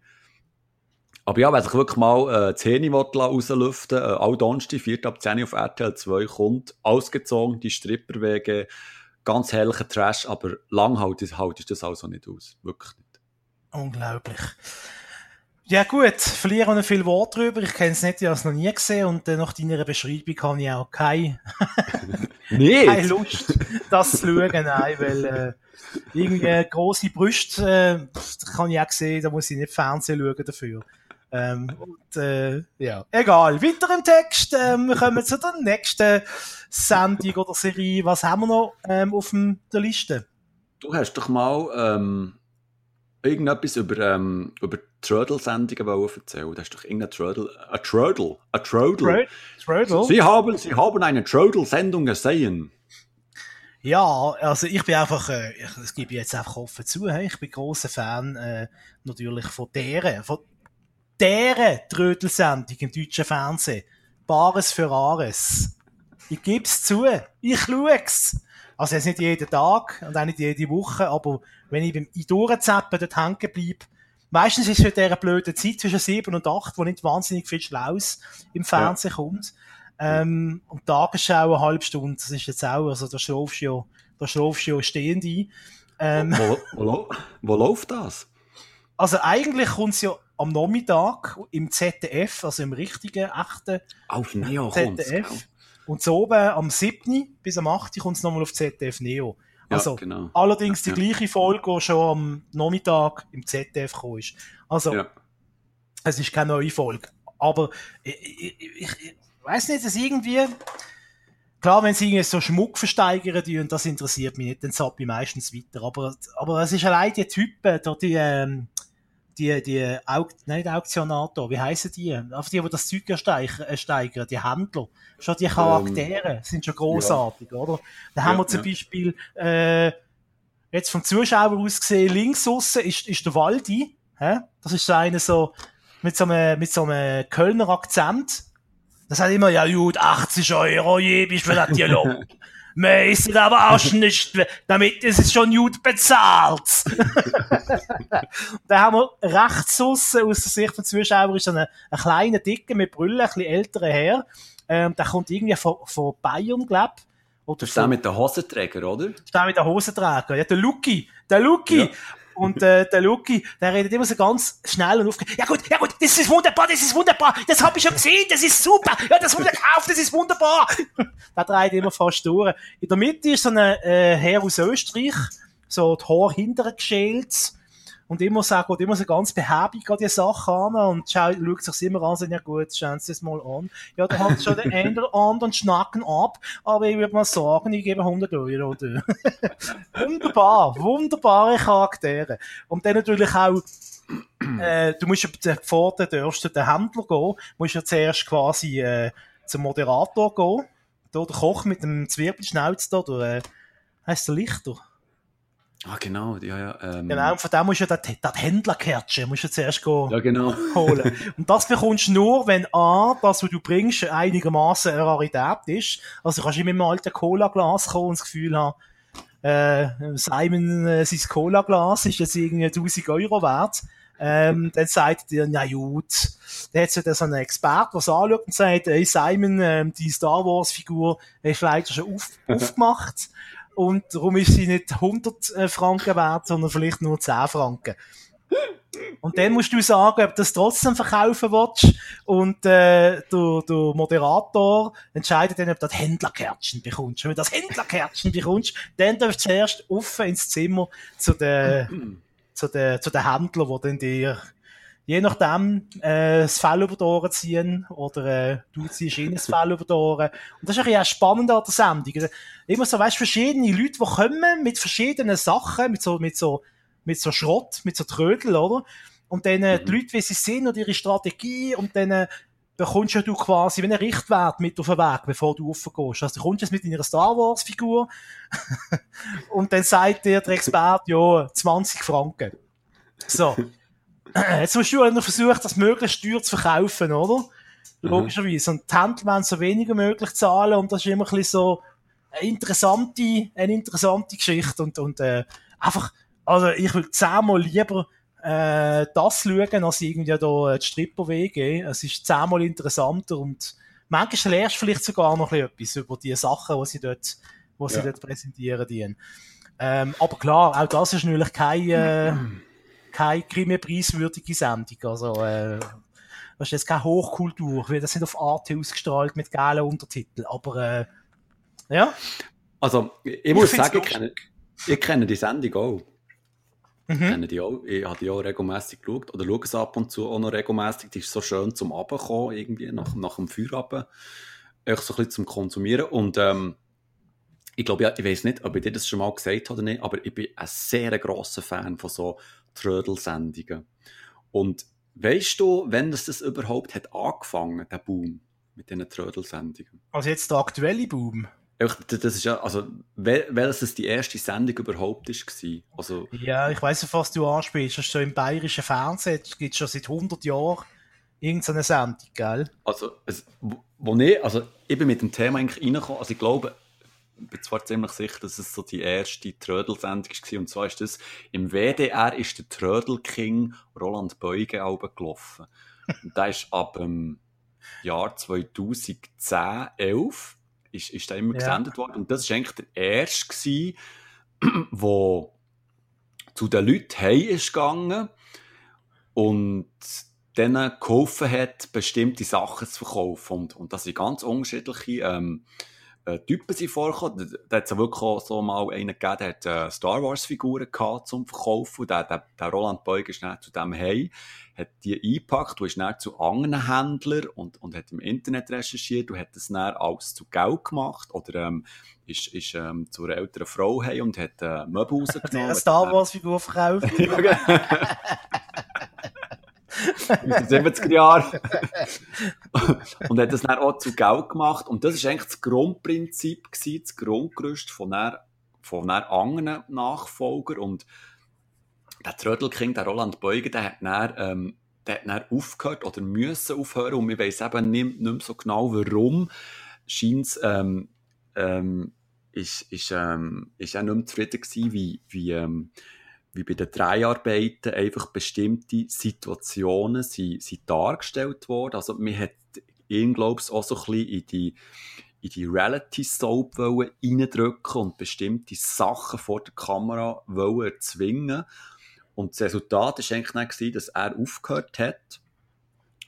Speaker 2: Aber ja, wer sich wirklich mal äh, die Zähne will rauslüften äh, all Donnerstag, 4 ab 10 Uhr auf RTL 2 kommt, ausgezogen, die Stripperwege, ganz herrlicher Trash, aber lang halt, halt ist das also nicht aus. Wirklich nicht.
Speaker 3: Unglaublich. Ja gut, verlieren wir noch viel Wort drüber. Ich kenne es nicht, ich habe es noch nie gesehen und äh, nach deiner Beschreibung habe ich auch keine,
Speaker 2: Nicht?
Speaker 3: keine Lust, das zu schauen. Nein, weil äh, irgendwie grosse Brüste äh, kann ich auch sehen, da muss ich nicht Fernsehen schauen dafür. Ähm, und, äh, ja, egal. Weiter im Text. Ähm, wir kommen zu der nächsten Sendung oder Serie. Was haben wir noch ähm, auf dem, der Liste?
Speaker 2: Du hast doch mal ähm, irgendetwas über, ähm, über Trödel-Sendungen erzählen. Du hast doch irgendeine Trödel... Ein Trödel? Ein Trödel?
Speaker 3: Trödel?
Speaker 2: Sie haben, Sie haben eine Trödel-Sendung gesehen.
Speaker 3: Ja, also ich bin einfach, äh, ich, das gebe ich jetzt einfach offen zu, hey, ich bin großer Fan äh, natürlich von deren, von deren Trödelsendung im deutschen Fernsehen. Bares für Ares. Ich gebe es zu, ich schaue es. Also jetzt nicht jeden Tag und auch nicht jede Woche, aber wenn ich beim Durchzappen dort hängen bleibe, meistens ist es in dieser blöden Zeit zwischen 7 und 8, wo nicht wahnsinnig viel Schlaus im Fernsehen ja. kommt. Ähm, und Tagesschau eine halbe Stunde, das ist jetzt auch, also da schlafst du ja, da schlafst du ja stehend ein.
Speaker 2: Ähm, wo, wo, wo, wo läuft das?
Speaker 3: Also eigentlich kommt es ja am Nachmittag im ZDF, also im richtigen, echten
Speaker 2: Auf Neo
Speaker 3: ZDF. Kommt's, und so oben am 7. bis am 8. kommt es nochmal auf ZDF Neo. Also, ja, genau. allerdings die ja. gleiche Folge, die schon am Nachmittag im ZDF gekommen ist. Also, ja. es ist keine neue Folge. Aber ich, ich, ich, ich weiß nicht, dass irgendwie, klar, wenn sie so Schmuck versteigern, die, und das interessiert mich nicht, dann zapp ich meistens weiter. Aber, aber es ist allein die Typen, die, ähm, die, die, Auk nicht Auktionator, wie heißen die? Auf die, die das Zeug ersteigern, die Händler. Schon die Charaktere ähm, sind schon großartig, ja. oder? Da ja, haben wir zum ja. Beispiel, äh, jetzt vom Zuschauer aus gesehen, links aussen ist, ist der Waldi, hä? Das ist so einer so, mit so einem, mit so einem Kölner Akzent. Das hat immer, ja gut, 80 Euro je bist für den Dialog. Mäßig, aber auch nicht, damit ist es schon gut bezahlt. da haben wir rechts aussen, aus der Sicht von Zuschauern, ist so ein, ein kleiner Dicke mit Brille, ein bisschen älterer Herr. Ähm, der kommt irgendwie von, von Bayern, glaub.
Speaker 2: Oder das ist der mit den Hosenträger, oder? Das
Speaker 3: ist der mit den Hosenträger, ja, der Lucky. Der Lucky. Ja. Und äh, der Lucky, der redet immer so ganz schnell und aufgeregt. Ja gut, ja gut, das ist wunderbar, das ist wunderbar, das habe ich schon gesehen, das ist super, ja, das wurde gekauft, das ist wunderbar. der dreht immer fast durch. In der Mitte ist so ein äh, Herr aus Österreich, so die Haare hinterher geschält und immer sagt, und immer so ganz behäbig an die Sache an und schaut, schaut sich immer an und sagt, ja gut, schauen Sie es mal an. Ja, da hat schon den einen oder anderen Schnacken ab, aber ich würde mal sagen, ich gebe 100 Euro. Wunderbar, wunderbare Charaktere. Und dann natürlich auch, äh, du musst ja, bevor du darfst, den Händler gehen, musst ja zuerst quasi äh, zum Moderator gehen. Da, der Koch mit dem Zwiebelschnauz da, der, äh, heisst der Lichter.
Speaker 2: Ah, genau, ja, ja.
Speaker 3: Ähm. Genau, und von dem musst du ja das, das Händlerkärtchen musst du zuerst
Speaker 2: ja, genau.
Speaker 3: holen. und das bekommst du nur, wenn A, das, was du bringst, einigermaßen eine Rarität ist. Also kannst du mit einem alten Cola-Glas kommen und das Gefühl haben, äh, Simon, äh, sein Cola-Glas ist jetzt irgendwie 1000 Euro wert. Ähm, dann sagt er dir, na gut, dann hat so einen Expert, der es anschaut und sagt, hey Simon, ähm, die Star Wars-Figur hast du leider schon auf, aufgemacht und darum ist sie nicht 100 äh, Franken wert, sondern vielleicht nur 10 Franken. Und dann musst du sagen, ob du das trotzdem verkaufen willst. Und äh, der, der Moderator entscheidet dann, ob du das Händlerkärtchen bekommst. Wenn du das Händlerkärtchen bekommst, dann darfst du zuerst offen ins Zimmer zu den, zu den, zu den Händlern, die dann dir je nachdem äh, das Fell über die Ohren ziehen oder äh, du ziehst ihnen das Fell über die Ohren. Und das ist ein bisschen spannend an der Sendung. Also, immer so, weißt verschiedene Leute, die kommen mit verschiedenen Sachen, mit so, mit so, mit so Schrott, mit so Trödel, oder? Und dann äh, die mhm. Leute, wie sie sind und ihre Strategie und dann äh, bekommst du quasi wie einen Richtwert mit auf den Weg, bevor du raufgehst. Also du kommst jetzt mit deiner Star Wars Figur und dann sagt dir der Experte, ja, 20 Franken. So. Jetzt musst du noch versuchen, das möglichst teuer zu verkaufen, oder? Mhm. Logischerweise. Und die Händler wollen so weniger möglich zahlen und das ist immer ein bisschen so eine interessante, eine interessante Geschichte und, und äh, einfach, also ich will zehnmal lieber äh, das schauen, als irgendwie da die Stripper-Wege. Es ist zehnmal interessanter und manchmal lernst du vielleicht sogar noch etwas über die Sachen, die sie dort, die sie ja. dort präsentieren. Ähm, aber klar, auch das ist natürlich kein, äh, keine Krimi-preiswürdige Sendung. Also, äh, das ist jetzt keine Hochkultur, weil das sind auf Arte ausgestrahlt mit geilen Untertiteln. Aber, äh, ja.
Speaker 2: Also, ich, ich muss sagen, ich kenne, ich kenne die Sendung auch. Mhm. Ich kenne die auch. Ich habe die auch regelmäßig geschaut. Oder schaue es ab und zu auch noch regelmäßig. Die ist so schön zum Abkommen, irgendwie, nach, nach dem Feierabend. Echt so ein bisschen zum Konsumieren. Und, ähm, ich glaube, ja, ich weiß nicht, ob ich dir das schon mal gesagt habe oder nicht, aber ich bin ein sehr grosser Fan von so Trödelsendungen. Und weißt du, wenn das, das überhaupt hat angefangen, der Boom mit diesen Trödelsendungen?
Speaker 3: Also jetzt der aktuelle Boom?
Speaker 2: das ist ja, also, welches die erste Sendung überhaupt war. Also,
Speaker 3: ja, ich weiss, was du anspielst. Das ist so im bayerischen Fernsehen, gibt es schon seit 100 Jahren irgendeine Sendung, gell?
Speaker 2: Also, es, wo ich, also, ich bin mit dem Thema eigentlich reingekommen, also ich glaube, bin zwar ziemlich sicher, dass es so die erste Trödel-Sendung war, und zwar ist das, im WDR ist der Trödel-King Roland Beuge gelaufen. Und der ist ab dem Jahr 2010, 11 ist, ist der immer ja. gesendet worden. Und das war eigentlich der erste, gewesen, wo zu den Leuten heim ist gegangen und denen geholfen hat, bestimmte Sachen zu verkaufen. Und, und das sind ganz unterschiedliche ähm, äh, Typen sind vorgekommen. Da hat es wirklich auch so mal einen gegeben, der hat äh, Star Wars Figuren gehabt zum Verkaufen. Der, der, der Roland Beug ist dann zu dem Hey, hat die eingepackt und ist dann zu anderen Händlern und, und hat im Internet recherchiert und hat das dann alles zu Geld gemacht oder ähm, ist, ist ähm, zu einer älteren Frau hey und hat äh, Möbel rausgenommen.
Speaker 3: Eine Star Wars Figur verkauft.
Speaker 2: in den 70er Jahren. und hat das dann auch zu Geld gemacht. Und das war eigentlich das Grundprinzip, gewesen, das Grundgerüst von einer, von einer anderen Nachfolger. Und der Trödelking, der Roland Beuger, der hat dann, ähm, der hat dann aufgehört oder müssen aufhören. Und wir wissen eben nicht, nicht mehr so genau, warum. Scheint ähm, ähm, ist, ist, ähm, ist auch nicht mehr zufrieden gewesen, wie, wie, ähm, wie bei den Dreharbeiten einfach bestimmte Situationen sind, sind dargestellt worden. Also man hat ihn, glaube ich, auch so ein bisschen in die, in die Reality-Soap reindrücken und bestimmte Sachen vor der Kamera wollen erzwingen. Und das Resultat war eigentlich dann, dass er aufgehört hat.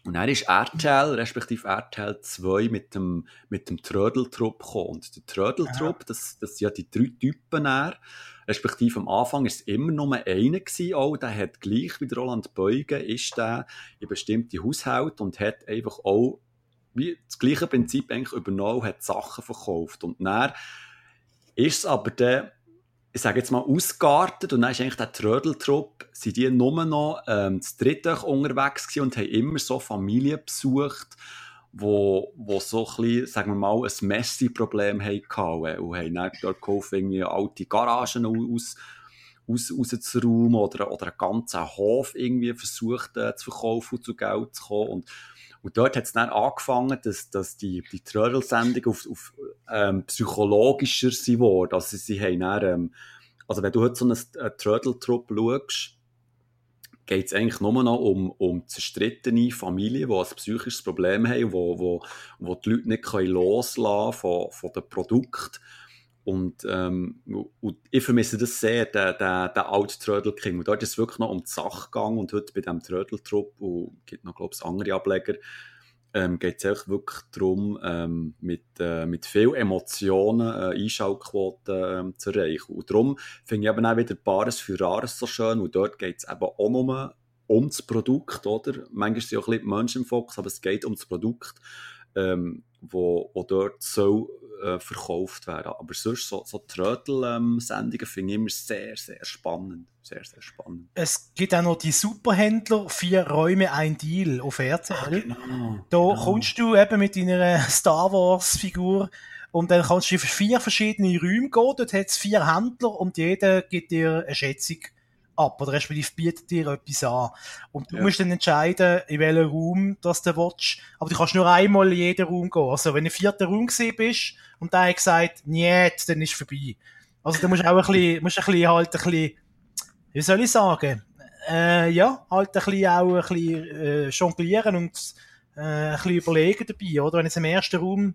Speaker 2: Und dann ist RTL, respektive RTL 2, mit dem, mit dem Trödeltrupp gekommen. Und der Trödeltrupp, das, das sind ja die drei Typen dann, respektive am Anfang war es immer nur einer gewesen, auch, der hat gleich wie Roland Beugen, ist der in bestimmte Haushalte und hat einfach auch wie das gleiche Prinzip eigentlich übernommen, hat Sachen verkauft. Und dann ist es aber dann, ich sage jetzt mal, ausgeartet und dann ist eigentlich der Trödeltrupp, sind die nur noch ähm, das dritte unterwegs und haben immer so Familien besucht, wo, wo so ein bisschen, sagen wir mal, ein Messi-Problem hatten und haben dann dort geholfen, irgendwie alte Garagen aus, aus, rauszuräumen oder, oder einen ganzen Hof irgendwie versucht äh, zu verkaufen und zu Geld zu kommen. Und, und dort hat es dann angefangen, dass, dass die, die Trödel-Sendung auf, auf ähm, psychologischer sind worden. Also sie haben dann, ähm, also wenn du heute so einen, einen Trödeltrupp schaust, geht es eigentlich nur noch um, um zerstrittene Familien, die ein psychisches Problem haben, wo, wo, wo die Leute nicht können loslassen von, von den Produkten. Und, ähm, und ich vermisse das sehr, den, den, den alten Trödelking. Und dort ist es wirklich noch um die Sache gegangen. Und heute bei diesem Trödeltrupp, und es gibt noch, glaube ich, andere Ableger, ähm, geht es wirklich darum, ähm, mit, äh, mit viel Emotionen äh, Einschaltquoten äh, zu erreichen. Und darum finde ich eben auch wieder Bares für Rares so schön, und dort geht es eben auch nur um das Produkt, oder? Manchmal sind auch ein bisschen Menschen im Fokus, aber es geht um das Produkt, ähm, wo, wo dort soll äh, verkauft werden. Aber sonst so, so Trödel-Sendungen finde ich immer sehr, sehr spannend. Sehr, sehr spannend.
Speaker 3: Es gibt auch noch die Superhändler, vier Räume, ein Deal auf RTL. Ah, genau, da genau. kommst du eben mit deiner Star Wars-Figur und dann kannst du in vier verschiedene Räume gehen. Dort hat es vier Händler und jeder gibt dir eine Schätzung ab oder respektive bietet dir etwas an. Und du ja. musst dann entscheiden, in welchem Raum das du willst. Aber du kannst nur einmal in jeden Raum gehen. Also wenn du im vierten Raum gesehen bist und der hat gesagt, nicht, dann ist es vorbei. Also du musst auch ein bisschen, musst ein bisschen halt ein bisschen, wie soll ich sagen, äh, ja, halt ein bisschen auch ein bisschen äh, jonglieren und äh, ein bisschen überlegen dabei, oder? Wenn du jetzt im ersten Raum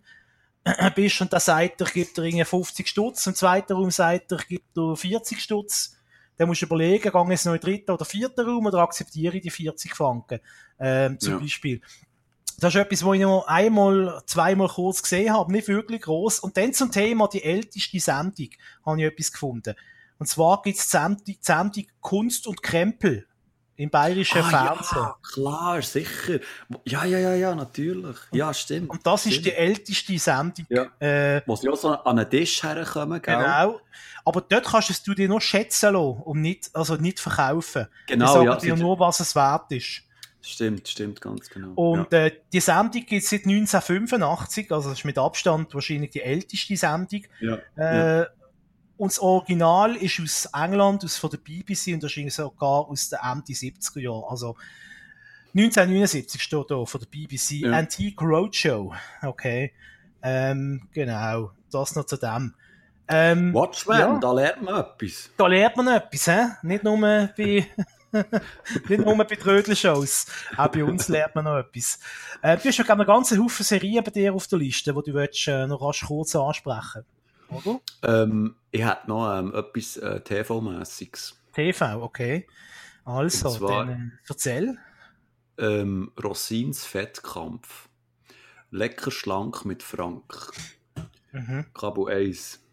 Speaker 3: bist und der sagt, ich gebe dir 50 Stutz, im zweiten Raum sagt er, ich gebe dir 40 Stutz, dann musst du überlegen, gehe ich noch in den dritten oder vierten Raum oder akzeptiere ich die 40 Franken, ähm, zum ja. Beispiel. Das ist etwas, was ich noch einmal, zweimal kurz gesehen habe, nicht wirklich groß. Und dann zum Thema die älteste Sendung habe ich etwas gefunden. Und zwar gibt es die Sendung, die Sendung Kunst und Krempel im bayerischen ah, Fernsehen.
Speaker 2: Ja, klar, sicher. Ja, ja, ja, ja, natürlich. Ja, stimmt.
Speaker 3: Und das
Speaker 2: stimmt.
Speaker 3: ist die älteste Sendung.
Speaker 2: Ja. Äh, Wo sie auch so an einen Tisch herkommen,
Speaker 3: gell? Genau. Aber dort kannst du dir nur schätzen lassen und nicht, also nicht verkaufen.
Speaker 2: Genau,
Speaker 3: sagen ja. dir nur, was es wert ist.
Speaker 2: Stimmt, stimmt, ganz genau.
Speaker 3: Und ja. äh, die Sendung gibt es seit 1985, also das ist mit Abstand wahrscheinlich die älteste Sendung.
Speaker 2: Ja,
Speaker 3: äh, ja. Und das Original ist aus England, aus von der BBC und wahrscheinlich sogar aus den Ende 70er Jahren. Also 1979 steht da von der BBC. Antique Roadshow. Okay. Ähm, genau, das noch zu dem.
Speaker 2: Ähm, Watchmen, ja. da lernt man etwas.
Speaker 3: Da lernt man etwas, hä? Nicht nur bei, nicht nur bei Trödelshows. Auch bei uns lernt man noch etwas. Äh, du hast ja einen ganzen Haufen Serien bei dir auf der Liste, die du willst, äh, noch rasch kurz ansprechen
Speaker 2: oder? Ähm, ich hätte noch ähm, etwas äh, TV-mässiges.
Speaker 3: TV, okay. Also, zwar, dann äh, erzähl.
Speaker 2: Ähm, Rossins Fettkampf. Lecker schlank mit Frank. Mhm. Kabel 1.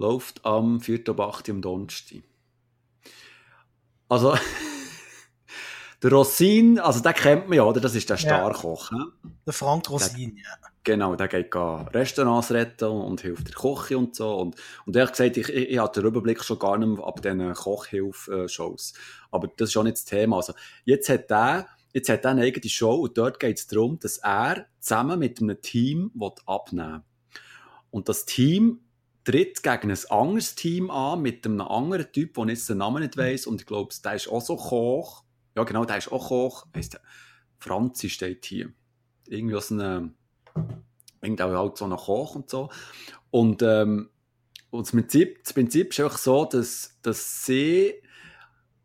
Speaker 2: Läuft am 4. ab 8. am Donnerstag. Also, der Rossin, also den kennt man ja, oder? Das ist der Starkoch. Ja.
Speaker 3: Der Frank Rossin, ja.
Speaker 2: Genau, der geht Restaurants retten und hilft der Koche und so. Und, und ehrlich gesagt, ich, ich, ich hatte den Überblick schon gar nicht mehr ab diesen Kochhilfe-Shows. Aber das ist auch nicht das Thema. Also, jetzt hat der, jetzt hat er eine eigene Show und dort geht es darum, dass er zusammen mit einem Team abnehmen will. Und das Team tritt gegen ein anderes Team an, mit einem anderen Typ, der jetzt den Namen nicht weiss. Und ich glaube, der ist auch so Koch. Ja, genau, der ist auch Koch. Heißt, Franzi steht hier. Irgendwie aus einem, irgendwie auch halt so ein Koch und so. Und, ähm, und das Prinzip, das Prinzip ist einfach so, dass, dass sie,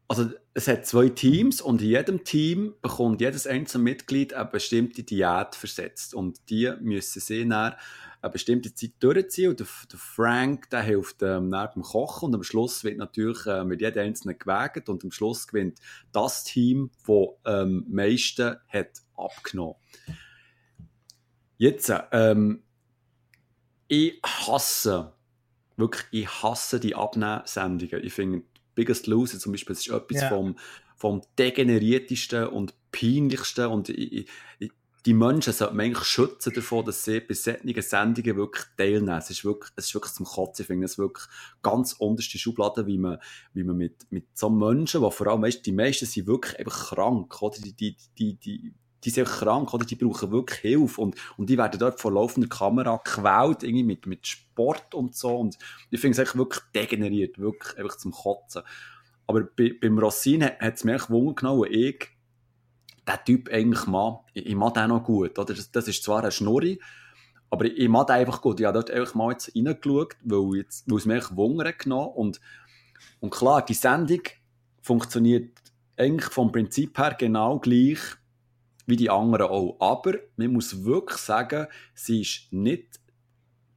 Speaker 2: also es hat zwei Teams und in jedem Team bekommt jedes einzelne Mitglied eine bestimmte Diät versetzt. Und die müssen sie dann eine bestimmte Zeit durchziehen. Und der, der Frank, der hilft ähm, nach dem Kochen. Und am Schluss wird natürlich äh, mit jedem Einzelnen gewägt. Und am Schluss gewinnt das Team, das ähm, am meisten hat abgenommen. Jetzt, ähm, ich hasse, wirklich, ich hasse die Abnehmsendungen. Ich finde, Biggest Loser zum Beispiel, das ist etwas ja. vom, vom degeneriertesten und peinlichsten und ich, ich, die Menschen sollten man eigentlich schützen davon, dass sie bei solchen Sendungen wirklich teilnehmen. Es ist wirklich, es ist wirklich zum Kotzen. Ich finde es wirklich ganz unterste Schublade, wie man, wie man mit, mit so Menschen, die vor allem, weißt, die meisten sind wirklich einfach krank, oder? Die, die, die, die, die sind krank, oder? Die brauchen wirklich Hilfe. Und, und die werden dort vor laufender Kamera gequält, irgendwie mit, mit Sport und so. Und ich finde es eigentlich wirklich degeneriert, wirklich einfach zum Kotzen. Aber bei, beim Rossin hat es mich echt Wunder genommen, ich der Typ eigentlich mag, ich, ich mag den noch gut, oder? Das, das ist zwar ein Schnurri, aber ich, ich mag den einfach gut. Ich habe dort einfach mal jetzt reingeschaut, weil, jetzt, weil es mich Wunder genommen und, und klar, die Sendung funktioniert eigentlich vom Prinzip her genau gleich wie die anderen auch. Aber man muss wirklich sagen, sie ist nicht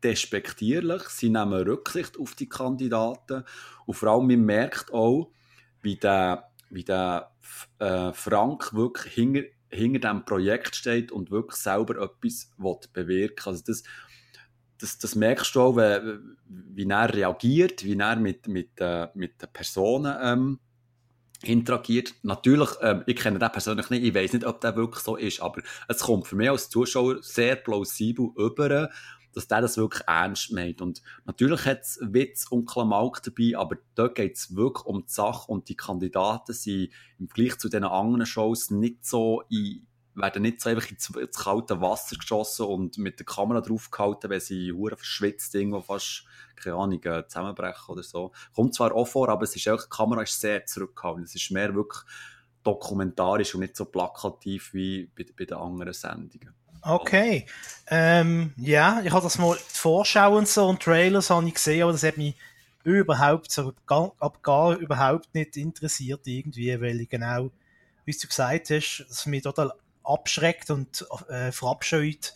Speaker 2: despektierlich, sie nehmen Rücksicht auf die Kandidaten und vor allem man merkt auch, wie der wie der äh, Frank wirklich hinter, hinter diesem Projekt steht und wirklich selber etwas bewirken will. Also das, das, das merkst du auch, wie, wie er reagiert, wie er mit, mit, äh, mit den Personen ähm, interagiert. Natürlich, ähm, ich kenne den persönlich nicht, ich weiß nicht, ob der wirklich so ist, aber es kommt für mich als Zuschauer sehr plausibel über, dass der das wirklich ernst meint. Und natürlich hat es Witz und Klamauk dabei, aber dort geht es wirklich um die Sache und die Kandidaten sind im Vergleich zu den anderen Shows nicht so in, werden nicht so einfach ins, kalte Wasser geschossen und mit der Kamera draufgehalten, wenn sie hure verschwitzt irgendwo fast, keine Ahnung, äh, zusammenbrechen oder so. Kommt zwar auch vor, aber es ist auch, die Kamera ist sehr zurückgehalten. Es ist mehr wirklich dokumentarisch und nicht so plakativ wie bei, bei den anderen Sendungen.
Speaker 3: Okay. Ähm, ja, ich habe das mal die Vorschau und so und Trailers habe ich gesehen, aber das hat mich überhaupt so gar, ab gar überhaupt nicht interessiert irgendwie, weil ich genau, wie du gesagt hast, das mich total abschreckt und äh, verabscheut,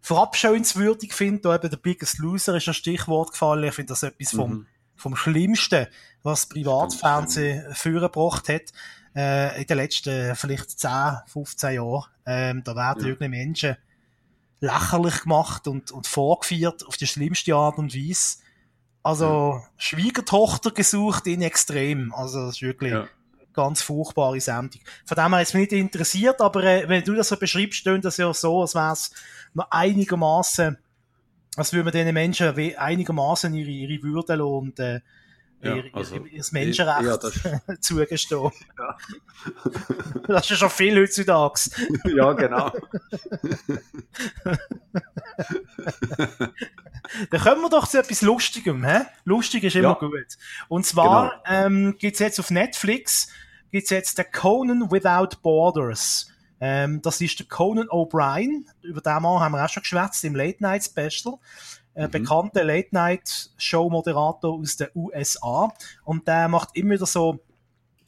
Speaker 3: verabscheuenswürdig finde. Da eben der Biggest Loser ist ein Stichwort gefallen. Ich finde das etwas vom, mhm. vom Schlimmsten, was Privatfernsehen vorgebracht hat äh, in den letzten vielleicht 10, 15 Jahren. Ähm, da werden ja. irgendwelche Menschen lächerlich gemacht und, und vorgeführt auf die schlimmste Art und Weise. Also, ja. Schwiegertochter gesucht in extrem. Also, das ist wirklich ja. ganz furchtbare Sendung. Von dem her ist mich nicht interessiert, aber äh, wenn du das so beschreibst, stöhnt das ja so, als wäre es noch einigermaßen, als würde man diesen Menschen einigermaßen ihre, ihre Würde und äh,
Speaker 2: Ja,
Speaker 3: ihr,
Speaker 2: also,
Speaker 3: ihr, ihr Menschenrecht
Speaker 2: ja, das-
Speaker 3: zugestehen.
Speaker 2: Ja.
Speaker 3: Das ist ja schon viel heutzutage.
Speaker 2: ja, genau.
Speaker 3: Dann kommen wir doch zu etwas Lustigem. Hä? Lustig ist immer
Speaker 2: Ja.
Speaker 3: gut. Und zwar ähm, gibt's jetzt auf Netflix gibt's jetzt den Conan Without Borders. Ähm, das ist der Conan O'Brien. Über den Mann haben wir auch schon geschwätzt im Late Night Special. Äh,
Speaker 2: Mhm.
Speaker 3: Bekannter Late Night Show Moderator aus den USA. Und der macht immer wieder so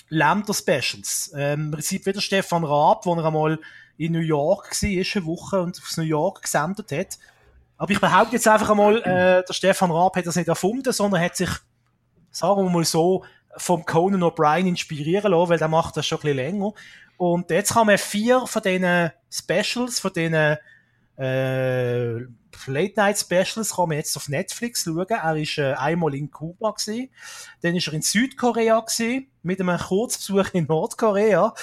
Speaker 3: Länder Specials. Ähm, Im Prinzip wieder Stefan Raab, wo er einmal in New York war, eine Woche und aus New York gesendet hat. Aber ich behaupte jetzt einfach einmal, äh, der Stefan Raab hat das nicht erfunden, sondern hat sich, sagen wir mal so, vom Conan O'Brien inspirieren lassen, weil der macht das schon ein bisschen länger. Und jetzt kann man vier von diesen Specials, von diesen äh, Late Night Specials kann man jetzt auf Netflix schauen. Er ist äh, einmal in Kuba gewesen, dann ist er in Südkorea gewesen, mit einem Kurzbesuch in Nordkorea.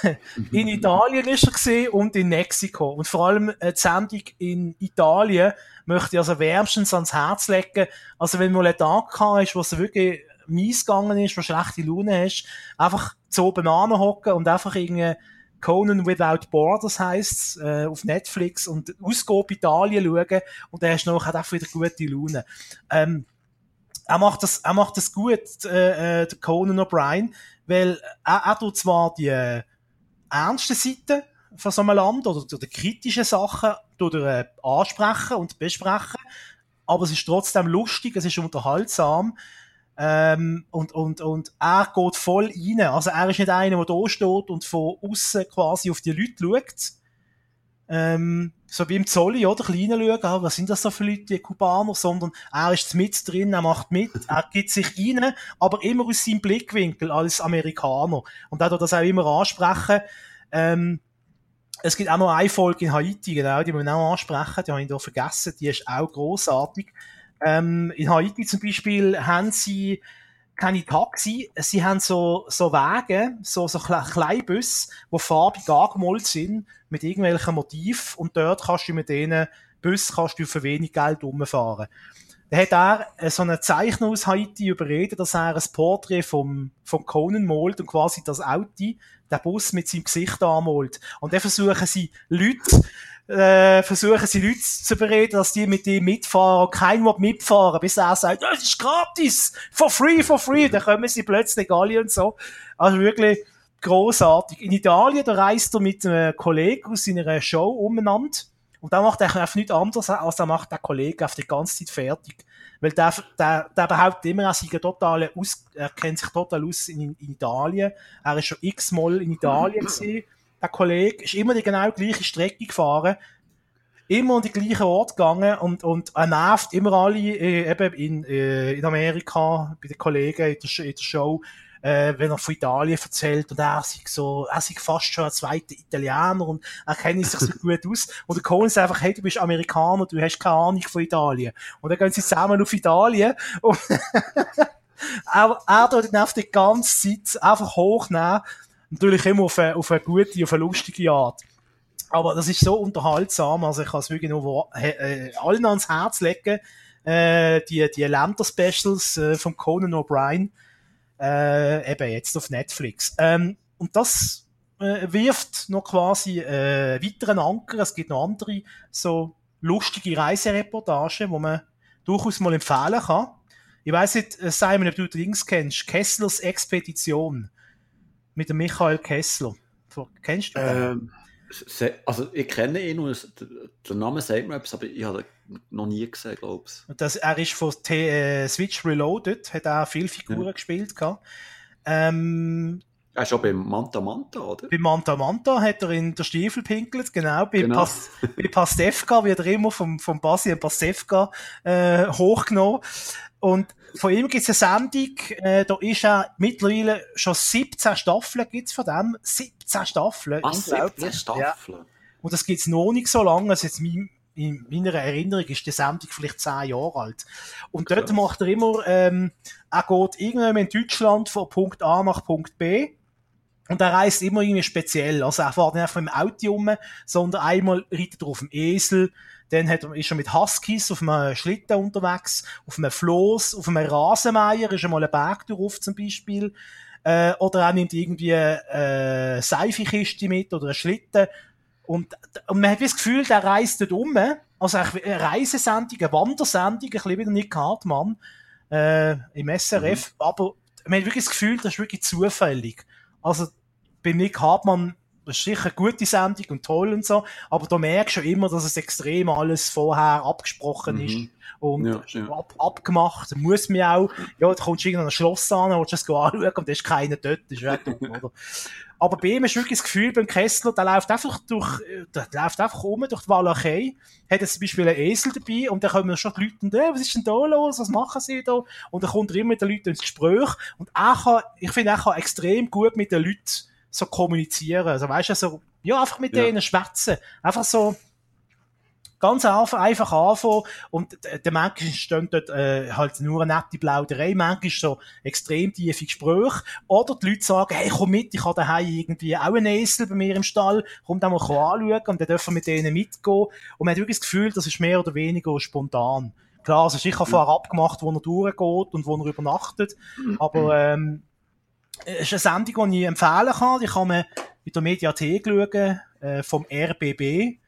Speaker 3: in Italien ist er gewesen und in Mexiko. Und vor allem äh, die Sendung in Italien möchte ich also wärmstens ans Herz legen. Also wenn mal ein Tag ist, wo es wirklich mies gegangen ist, wo schlechte Laune hast, einfach zu oben hocken und einfach irgendwie Conan Without Borders heisst äh, auf Netflix und Ausgabe Italien schauen und dann hast du nachher auch wieder gute Laune. Ähm, er macht das, er macht das gut, äh, äh, der Conan O'Brien, weil er, er tut zwar die äh, ernsten Seiten von so einem Land oder, oder kritische Sachen tut er, äh, ansprechen und besprechen, aber es ist trotzdem lustig, es ist unterhaltsam. Ähm, und, und, und er geht voll rein. Also er ist nicht einer, der da steht und von außen quasi auf die Leute schaut. Ähm, so wie im Zolli, oder? Klein schauen, ah, was sind das so für Leute, die Kubaner, sondern er ist mit drin, er macht mit, er gibt sich rein, aber immer aus seinem Blickwinkel als Amerikaner. Und er tut das auch immer ansprechen. Ähm, es gibt auch noch eine Folge in Haiti, genau, die wir auch ansprechen, die habe ich da vergessen, die ist auch großartig. Ähm, in Haiti zum Beispiel haben sie keine Taxi, sie haben so, so Wege, so, so Kle Kleinbus, die farbig angemalt sind, mit irgendwelchen Motiv und dort kannst du mit denen Bus kannst du für wenig Geld rumfahren. Da hat er äh, so einen Zeichner aus Haiti überredet, dass er ein Porträt vom, vom Conan malt und quasi das Auto, der Bus mit seinem Gesicht anmalt. Und dann versuchen sie Leute, äh, versuchen sie Leute zu bereden, dass die mit ihm mitfahren, kein will mitfahren, bis er sagt, das ist gratis, for free, for free, dann kommen sie plötzlich alle und so. Also wirklich großartig. In Italien, da reist er mit einem Kollegen aus seiner Show umeinander. Und da macht er einfach nichts anderes, als er macht der Kollege auf die ganze Zeit fertig. Weil der, der, der behauptet immer, er sei total aus, er kennt sich total aus in, in Italien. Er ist schon x-mal in Italien gewesen. Der Kollege ist immer die genau gleiche Strecke gefahren. Immer an die gleichen Ort gegangen und, und er nervt immer alle, äh, eben in, äh, in Amerika, bei den Kollegen in der, in der Show, äh, wenn er von Italien erzählt und er sei so, er sei fast schon ein zweiter Italiener und er kennt sich so gut aus. Und der Cohen sagt einfach, hey, du bist Amerikaner, du hast keine Ahnung von Italien. Und dann gehen sie zusammen auf Italien und er, er tut ihn auf die ganze Zeit einfach hochnehmen. Natürlich immer auf eine, auf eine gute, auf eine lustige Art. Aber das ist so unterhaltsam, also ich kann es wirklich nur äh, allen ans Herz legen, äh, die, die Länder-Specials äh, von Conan O'Brien, äh, eben jetzt auf Netflix. Ähm, und das äh, wirft noch quasi äh, weiteren Anker. Es gibt noch andere so lustige Reisereportagen, wo man durchaus mal empfehlen kann. Ich weiß nicht, äh, Simon, ob du Links kennst. Kesslers Expedition mit dem Michael Kessler. Kennst du den?
Speaker 2: Ähm, also ich kenne ihn und der, Name sagt mir etwas, aber ich habe ihn noch nie gesehen, glaube ich.
Speaker 3: Und Das, er ist von T äh, Switch Reloaded, hat auch viele Figuren
Speaker 2: Ja.
Speaker 3: gespielt. Ähm,
Speaker 2: Er ist auch bei Manta Manta, oder?
Speaker 3: bei Manta Manta hat er in der Stiefel pinkelt, genau. Bei,
Speaker 2: Genau.
Speaker 3: Pas, bei Pastewka wird er immer vom, vom Bastian Pastewka äh, hochgenommen. Und von ihm gibt es eine Sendung, äh, da ist er mittlerweile schon 17 Staffeln gibt's von dem. 17 Staffeln.
Speaker 2: Was,
Speaker 3: unglaublich.
Speaker 2: 17
Speaker 3: Ja.
Speaker 2: Staffeln?
Speaker 3: Und das gibt's noch nicht so lange. Also jetzt mein, in meiner Erinnerung ist die Sendung vielleicht zehn Jahre alt. Und dort
Speaker 2: Krass.
Speaker 3: macht er immer, ähm, er geht irgendwann in Deutschland von Punkt A nach Punkt B. Und er reist immer irgendwie speziell. Also er fährt nicht einfach mit dem Auto um, sondern einmal reitet er auf dem Esel, Dann hat, ist er mit Huskies auf einem Schlitten unterwegs, auf einem Floß, auf einem Rasenmeier ist er mal einen Berg durch zum Beispiel. Äh, oder er nimmt irgendwie eine äh, Seifekiste mit oder einen Schlitten. Und, und man hat das Gefühl, der reist dort um. Also eine Reisesendung, eine Wandersendung, ein bisschen wie der Nick Hartmann äh, im SRF. Mhm. Aber man hat wirklich das Gefühl, das ist wirklich zufällig. Also bei Nick Hartmann das ist sicher eine gute Sendung und toll und so, aber du merkst schon immer, dass es extrem alles vorher abgesprochen mhm. ist und ja, ja. Ab, abgemacht. Muss mir auch, ja, da kommst du irgendwann ein Schloss an, willst du es anschauen und da ist keiner dort, das ist dumm, oder? Aber bei ihm ist wirklich das Gefühl, beim Kessler, der läuft einfach durch, der läuft einfach um durch die Walachei, hat jetzt zum Beispiel einen Esel dabei und dann kommen schon die Leute und, äh, was ist denn da los, was machen sie da? Und dann kommt er immer mit den Leuten ins Gespräch und er kann, ich finde, er kann extrem gut mit den Leuten so kommunizieren. Also weißt du, so, ja, einfach mit ja. denen schwätzen. Einfach so ganz einfach, einfach anfangen und der manchmal steht dort äh, halt nur eine nette Plauderei, manchmal so extrem tiefe Gespräche oder die Leute sagen, hey, komm mit, ich habe daheim irgendwie auch einen Esel bei mir im Stall, komm da mal anschauen und dann dürfen wir mit denen mitgehen und man hat wirklich das Gefühl, das ist mehr oder weniger spontan. Klar, es ist sicher vorher abgemacht, wo er durchgeht und wo er übernachtet, aber ähm, ist eine Sendung, die ich empfehlen kann. Die kann man in der Mediathek schauen, äh, vom RBB,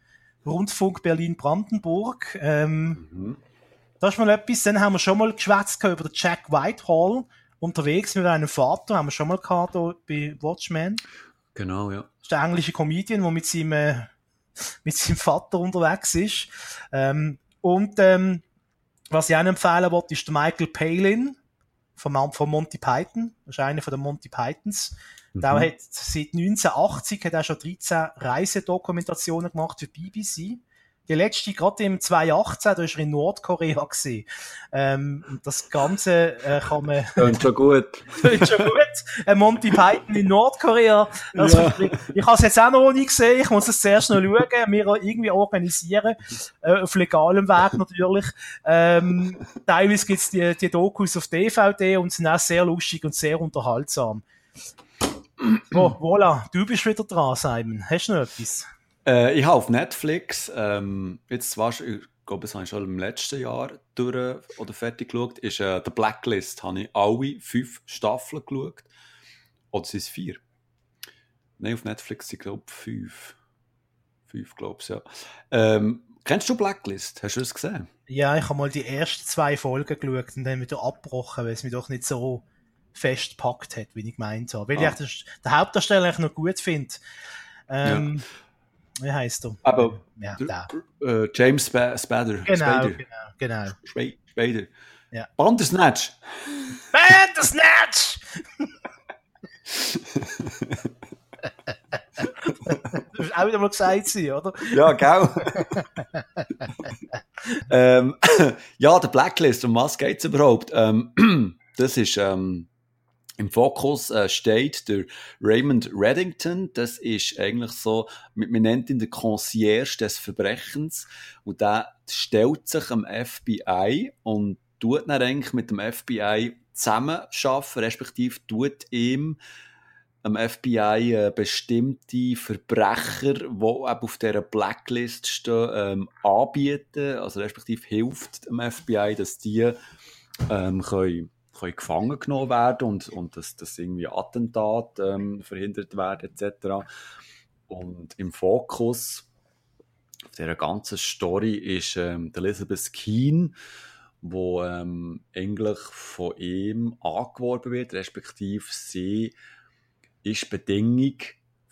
Speaker 3: Rundfunk Berlin-Brandenburg. Ähm, mhm. Da ist mal etwas. Dann haben wir schon mal geschwätzt über den Jack Whitehall, unterwegs mit einem Vater, haben wir schon mal gehabt hier bei Watchmen.
Speaker 2: Genau, ja. Das
Speaker 3: ist der englische Comedian, der mit seinem, äh, mit seinem Vater unterwegs ist. Ähm, und ähm, was ich auch empfehlen wollte, ist der Michael Palin von, von Monty Python. Das ist einer von den Monty Pythons. Mhm. Der hat seit 1980 hat er schon 13 Reisedokumentationen gemacht für BBC. Die letzte, gerade im 2018, da war er in Nordkorea gesehen. Ähm, das Ganze äh, kann man...
Speaker 2: Klingt schon gut.
Speaker 3: Klingt schon gut. Ein Monty Python in Nordkorea. Also, ja. Ich, ich habe es jetzt auch noch nie gesehen. Ich muss es zuerst noch schauen, mir irgendwie organisieren. Äh, auf legalem Weg natürlich. Ähm, teilweise gibt's die, die Dokus auf DVD und sind auch sehr lustig und sehr unterhaltsam. Oh, voilà, du bist wieder dran, Simon. Hast du noch etwas?
Speaker 2: Äh, ich habe auf Netflix, ähm, jetzt warst ich glaube, das habe ich schon im letzten Jahr durch oder fertig geschaut, ist äh, The Blacklist. Habe ich alle fünf Staffeln geschaut. Oder sind es vier? Nein, auf Netflix sind, glaube ich, fünf. Fünf, glaube ich, ja. Ähm, kennst du Blacklist? Hast du es gesehen?
Speaker 3: Ja, ich habe mal die ersten zwei Folgen geschaut und dann wieder abgebrochen, weil es mich doch nicht so fest gepackt hat, wie ich gemeint habe. Weil ah. ich den Hauptdarsteller eigentlich noch gut finde. Ähm, ja. Wie heißt du?
Speaker 2: Aber ja, da. Äh, James Sp Spader.
Speaker 3: Genau, Spader. genau, genau.
Speaker 2: Sp Spader. Ja. Bandersnatch!
Speaker 3: Bandersnatch! das ist auch wieder mal gesagt sein, oder?
Speaker 2: Ja, genau. ähm, ja, der Blacklist, um was geht es überhaupt? Ähm, das ist ähm, im Fokus äh, steht der Raymond Reddington. Das ist eigentlich so, man nennt ihn der Concierge des Verbrechens. Und der stellt sich am FBI und tut dann eigentlich mit dem FBI zusammenarbeiten, respektive tut ihm am FBI äh, bestimmte Verbrecher, die auf dieser Blacklist stehen, ähm, anbieten, also respektive hilft dem FBI, dass die ähm, können können gefangen genommen werden und, und dass, dass irgendwie Attentat ähm, verhindert werden etc. Und im Fokus dieser ganzen Story ist ähm, Elizabeth Keen, wo ähm, eigentlich von ihm angeworben wird, respektive sie ist Bedingung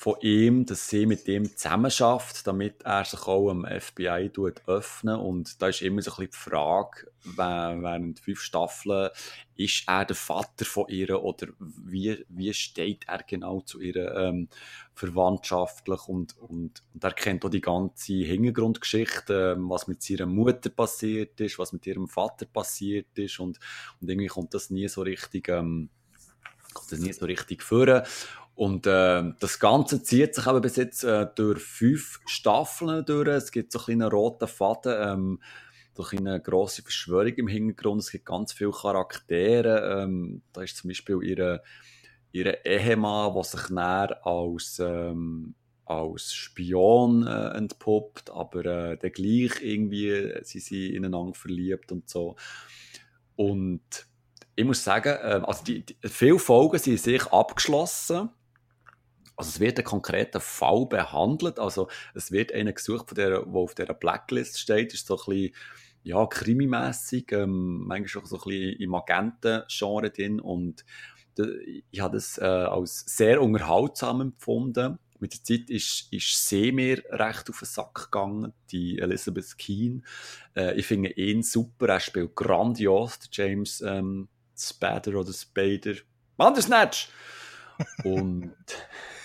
Speaker 2: von ihm, dass sie mit ihm zusammenarbeitet, damit er sich auch am FBI öffnet. Und da ist immer so ein bisschen die Frage, während fünf Staffeln, ist er der Vater von ihr oder wie, wie steht er genau zu ihr ähm, verwandtschaftlich und, und, und er kennt auch die ganze Hintergrundgeschichte, ähm, was mit ihrer Mutter passiert ist, was mit ihrem Vater passiert ist und, und irgendwie kommt das nie so richtig, ähm, kommt das nie so richtig führen. Und äh, das Ganze zieht sich aber bis jetzt äh, durch fünf Staffeln durch. Es gibt so einen roten Faden, ähm, durch eine grosse Verschwörung im Hintergrund. Es gibt ganz viele Charaktere. Ähm, da ist zum Beispiel ihre, ihre Ehemann, der sich näher als, ähm, als Spion äh, entpuppt, aber äh, dann gleich irgendwie sie sind ineinander verliebt und so. Und ich muss sagen, äh, also die, die, viele Folgen sind sich abgeschlossen. Also es wird ein konkreter Fall behandelt, also es wird einer gesucht, von der, der auf dieser Blacklist steht, ist so ein bisschen ja, krimimässig, ähm, manchmal auch so ein bisschen im Agenten-Genre drin und ich habe das äh, als sehr unterhaltsam empfunden. Mit der Zeit ist, ist sie mir recht auf den Sack gegangen, die Elizabeth Keen. Äh, ich finde ihn super, er spielt grandios, der James ähm, Spader oder Spader. Bandersnatch! Und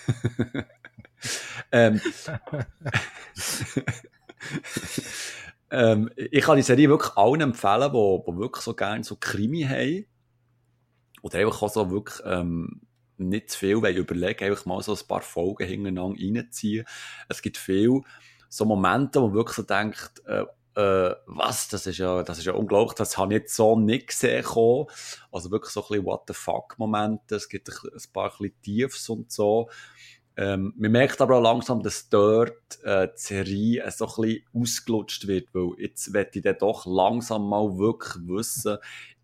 Speaker 2: ähm, ähm, ich kann die Serie wirklich allen empfehlen, die, die wirklich so gerne so Krimi haben. Oder einfach auch so wirklich ähm, nicht zu viel weil überlegen, einfach mal so ein paar Folgen hintereinander reinziehen. Es gibt viele so Momente, wo man wirklich so denkt, äh, äh, was, das ist ja, das ist ja unglaublich, das habe ich jetzt so nicht gesehen kommen. Also wirklich so ein bisschen What the fuck Momente, es gibt ein, ein paar ein bisschen Tiefs und so. Ähm, man merkt aber auch langsam, dass dort äh, die Serie so ein ausgelutscht wird, weil jetzt werde ich dann doch langsam mal wirklich wissen,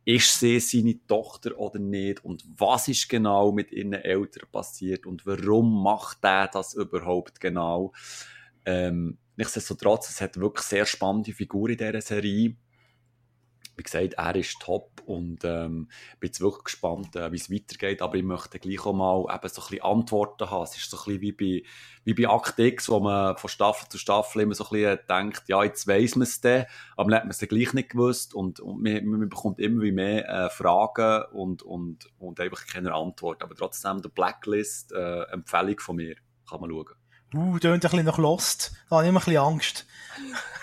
Speaker 2: ist sie seine Tochter oder nicht und was ist genau mit ihren Eltern passiert und warum macht er das überhaupt genau. Ähm, nichtsdestotrotz, es hat wirklich sehr spannende Figuren in dieser Serie wie gesagt, er ist top und ähm, bin jetzt wirklich gespannt, äh, wie es weitergeht, aber ich möchte gleich auch mal eben so ein bisschen Antworten haben. Es ist so ein bisschen wie bei, wie bei Act X, wo man von Staffel zu Staffel immer so ein bisschen denkt, ja, jetzt weiss man es dann, aber dann hat man es dann gleich nicht gewusst und, und man, man bekommt immer wie mehr äh, Fragen und, und, und einfach keine Antwort. Aber trotzdem, der Blacklist, äh, Empfehlung von mir, kann man schauen.
Speaker 3: Uh, tönt ein bisschen nach Lost. Da habe ich immer ein bisschen Angst.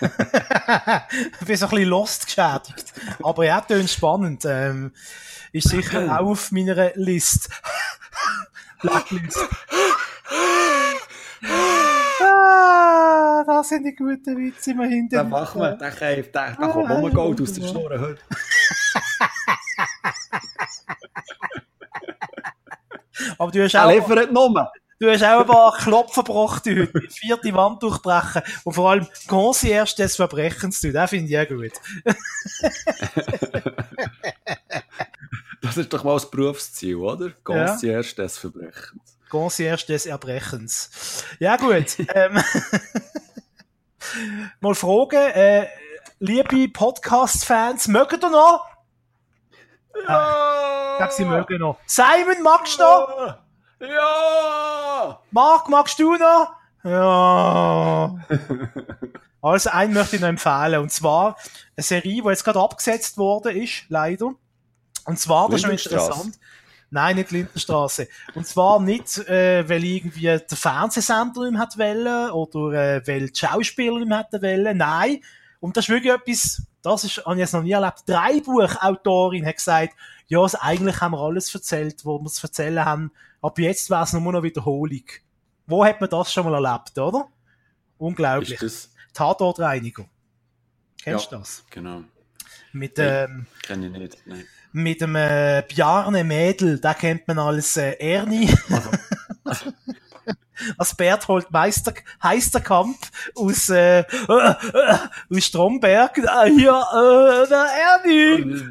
Speaker 3: ich bin so ein bisschen Lost geschädigt. Aber ja, tönt spannend. Ähm, ist sicher auch auf meiner List. Blacklist. ah, das sind die guten Witze immer hinter.
Speaker 2: Da machen wir, da kann, da, da kommt ah, Gold aus der Schnur heute.
Speaker 3: Aber du hast auch...
Speaker 2: Er liefert Nummer.
Speaker 3: Du hast auch ein paar Klopfen gebracht heute, mit vierte Wand durchbrechen und vor allem Concierge des Verbrechens tun. Das finde ich auch gut.
Speaker 2: das ist doch mal das Berufsziel, oder? Concierge ja. des Verbrechens.
Speaker 3: Concierge des Erbrechens. Ja, gut. ähm, mal fragen, äh, liebe Podcast-Fans, mögen ihr noch? Ja! Ich glaube, sie mögen noch. Simon, magst du noch?
Speaker 2: Ja!
Speaker 3: Marc, magst du noch? Ja. also, einen möchte ich noch empfehlen. Und zwar eine Serie, die jetzt gerade abgesetzt worden ist, leider. Und zwar, das ist schon interessant. Nein, nicht Lindenstraße. Und zwar nicht, äh, weil irgendwie der Fernsehsender nicht hat wollen oder äh, weil die Schauspieler nicht hätten wollen. Nein. Und das ist wirklich etwas, das ist, habe ich jetzt noch nie erlebt. Drei Buchautorin hat gesagt, ja, also eigentlich haben wir alles erzählt, wo wir es erzählen haben. Ab jetzt wäre es nur noch Wiederholung. Wo hat man das schon mal erlebt, oder? Unglaublich. Tatortreinigung. Kennst du ja, das?
Speaker 2: Genau.
Speaker 3: Mit, ähm,
Speaker 2: Kenn ich nicht, nein.
Speaker 3: Mit dem äh, Bjarne Mädel, da kennt man als äh, Ernie. Also, als Berthold Meister, Heisterkamp aus, äh, äh, aus Stromberg. Ah, hier, äh, der Ernie.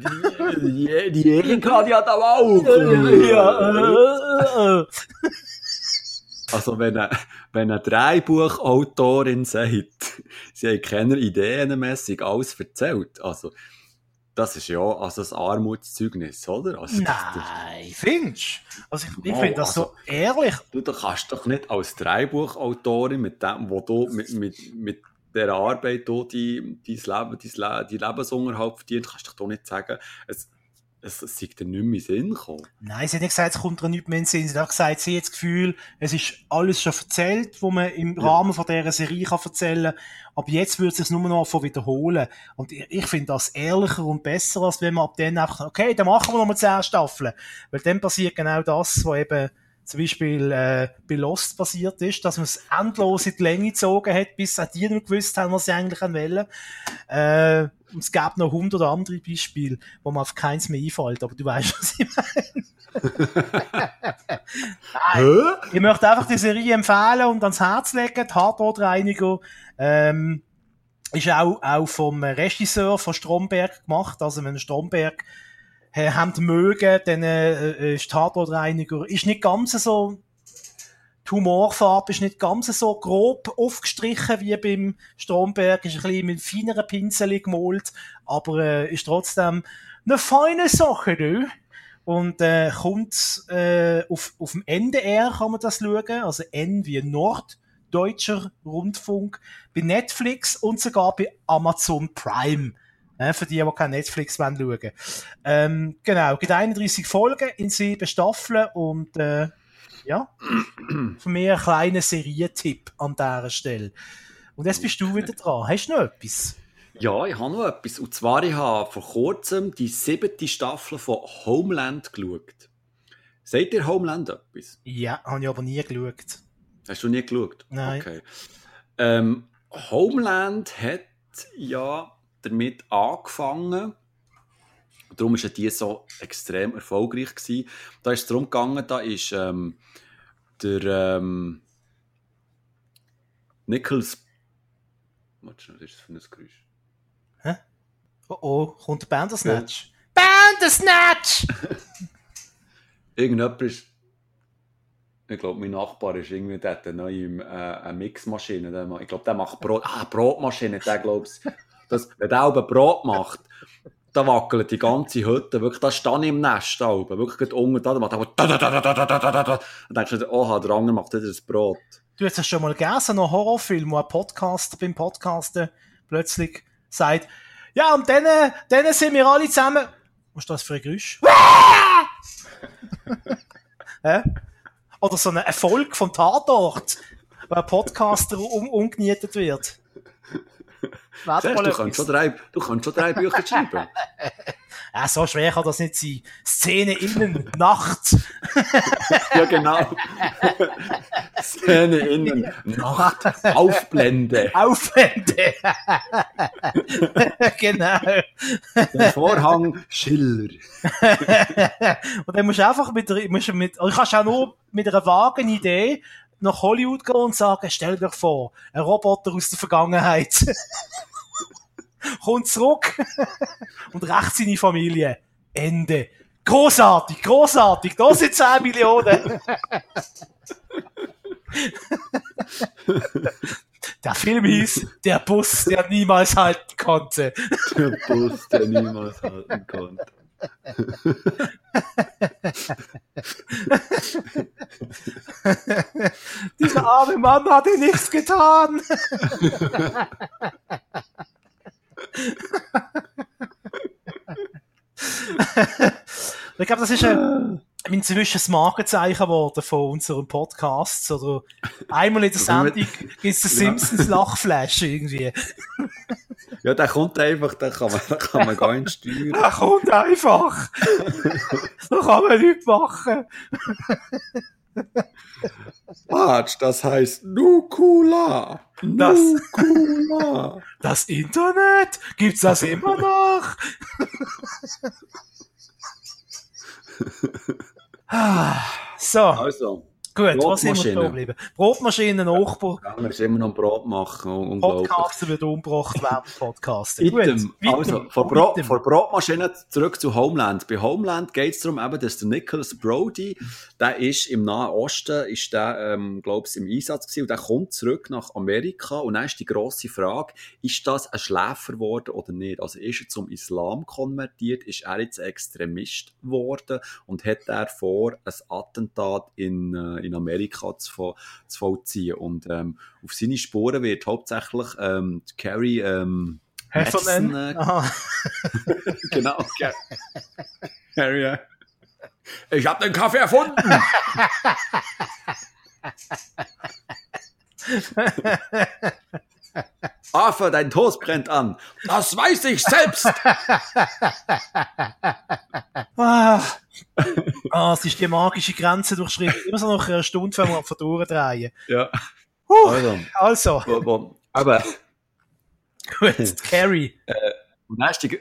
Speaker 2: Die, die Erika, die hat aber auch.
Speaker 3: Ja, äh,
Speaker 2: also wenn eine, wenn eine Dreibuchautorin sagt, sie hat keine Ideenmässig alles erzählt, also das ist ja also ein Armutszeugnis, oder? Also,
Speaker 3: Nein, findest du? Also ich, ich oh, finde das also, so ehrlich.
Speaker 2: Du, du kannst doch nicht als Dreibuchautorin mit dem, wo du mit, mit, mit der Arbeit die, dein Leben, dein, die Lebensunterhalt verdient, kannst du doch nicht sagen, es, es, es sei dir nicht mehr in Sinn gekommen.
Speaker 3: Nein, sie hat nicht gesagt, es kommt dir nicht mehr in Sinn. Sie hat auch gesagt, sie hat das Gefühl, es ist alles schon erzählt, was man im ja. Rahmen von dieser Serie kann erzählen kann. Aber jetzt würde es sich nur noch von wiederholen. Und ich, ich finde das ehrlicher und besser, als wenn man ab dann einfach, okay, dann machen wir nochmal zehn Staffeln. Weil dann passiert genau das, was eben zum Beispiel äh, bei Lost passiert ist, dass man es endlos in die Länge gezogen hat, bis auch die nicht gewusst haben, was sie eigentlich wollen. Äh, und es gab noch hundert andere Beispiele, wo man auf keins mehr einfällt, aber du weißt, was ich meine. Nein, ich möchte einfach die Serie empfehlen und ans Herz legen. Die Hardboard-Reiniger ähm, ist auch, auch vom Regisseur von Stromberg gemacht. Also wenn Stromberg haben mögen, dann äh, ist die Hardboard-Reiniger ist nicht ganz so die Humorfarbe ist nicht ganz so grob aufgestrichen wie beim Stromberg, ist ein bisschen mit feineren Pinseln gemalt, aber äh, ist trotzdem eine feine Sache, du. Und äh, kommt äh, auf, auf dem NDR kann man das schauen, also N wie Norddeutscher Rundfunk, bei Netflix und sogar bei Amazon Prime. Äh, für die, die kein Netflix wollen schauen. Ähm, genau, gibt 31 Folgen in sieben Staffeln und äh, ja, von mir ein kleiner Serientipp an dieser Stelle. Und jetzt bist du wieder dran. Hast du noch etwas?
Speaker 2: Ja, ich habe noch etwas. Und zwar, ich habe vor kurzem die siebte Staffel von Homeland geschaut. Seht ihr Homeland etwas?
Speaker 3: Ja, habe ich aber nie geschaut.
Speaker 2: Hast du nie geschaut?
Speaker 3: Nein.
Speaker 2: Okay. Ähm, Homeland hat ja damit angefangen, darum war die so extrem erfolgreich. Gewesen. Da ist es darum gegangen, da ist ähm, der ähm, Nichols. Was ist das für ein Geräusch?
Speaker 3: Hä? Oh oh, kommt der Bandersnatch? Ja. Bandersnatch!
Speaker 2: Irgendjemand ist. Ich glaube, mein Nachbar ist irgendwie, der hat eine neue äh, eine Mixmaschine. Der, ich glaube, der macht Brot. Ah, Brotmaschine, der glaube ich. Das, wenn der auch Brot macht, da wackelt die ganze Hütte. Wirklich, da stehe ich im Nest da oben. Wirklich unten da, macht da, da, da, da, da, da, da, da. Und denkst du, oh, der andere macht wieder das Brot.
Speaker 3: Du hast es schon mal gelesen, noch Horrorfilm, wo ein Podcaster beim Podcasten plötzlich sagt, ja, und dann, dann sind wir alle zusammen. Was ist das für ein Geräusch? Oder so ein Erfolg vom Tatort, wo ein Podcaster um, umgenietet wird.
Speaker 2: Siehst, du, kannst schon drei, du kannst schon drei Bücher schreiben.
Speaker 3: Ja, so schwer kann das nicht sein. Szene innen, Nacht.
Speaker 2: ja, genau. Szene innen, Nacht, Aufblende.
Speaker 3: Aufblende. genau.
Speaker 2: Der Vorhang, Schiller.
Speaker 3: und dann musst du einfach mit, musst mit, also kannst auch nur mit einer vagen Idee nach Hollywood gehen und sagen, stell dir vor, ein Roboter aus der Vergangenheit kommt zurück und rächt seine Familie. Ende. Großartig, großartig. Da sind 10 Millionen. der Film hieß Der Bus, der niemals halten konnte.
Speaker 2: Der Bus, der niemals halten konnte.
Speaker 3: Dieser arme Mann hat dir nichts getan. ich glaube, das ist ein, inzwischen ein Markenzeichen geworden von unserem Podcast. Oder einmal in der Sendung gibt es den Simpsons Lachflash irgendwie.
Speaker 2: Ja, der kommt einfach, den kann man, den kann man gar nicht steuern.
Speaker 3: Der kommt einfach. da kann man nichts machen.
Speaker 2: Watch, das heißt Nukula.
Speaker 3: Das,
Speaker 2: Nukula.
Speaker 3: das Internet? Gibt's das immer noch? so.
Speaker 2: Also.
Speaker 3: Gut, was sind wir da geblieben? Brotmaschinen, Nachbar.
Speaker 2: Ja, wir müssen immer noch Brot machen.
Speaker 3: Podcaster wird umgebracht während Podcasten.
Speaker 2: Item, Gut, also, von, Bro von Brotmaschinen zurück zu Homeland. Bei Homeland geht es darum, eben, dass der Nicholas Brody, der ist im Nahen Osten, ist der, ähm, glaube ich, im Einsatz gewesen, und der kommt zurück nach Amerika und dann ist die grosse Frage, ist das ein Schläfer geworden oder nicht? Also ist er zum Islam konvertiert, ist er jetzt Extremist geworden und hat er vor, ein Attentat in äh, in Amerika zu, zu vollziehen. Und ähm, auf seine Spuren wird hauptsächlich ähm, Carrie ähm,
Speaker 3: Heffernan.
Speaker 2: Äh, genau, Carrie. Ich habe den Kaffee erfunden. Arthur, dein Toast brennt an. Das weiß ich selbst.
Speaker 3: ah, ah, es ist die magische Grenze durchschritten. Immer so nach einer Stunde, wenn wir Touren drehen.
Speaker 2: Ja.
Speaker 3: Uh, also. also.
Speaker 2: Aber.
Speaker 3: Gut, Carrie.
Speaker 2: Äh, und dann ist die,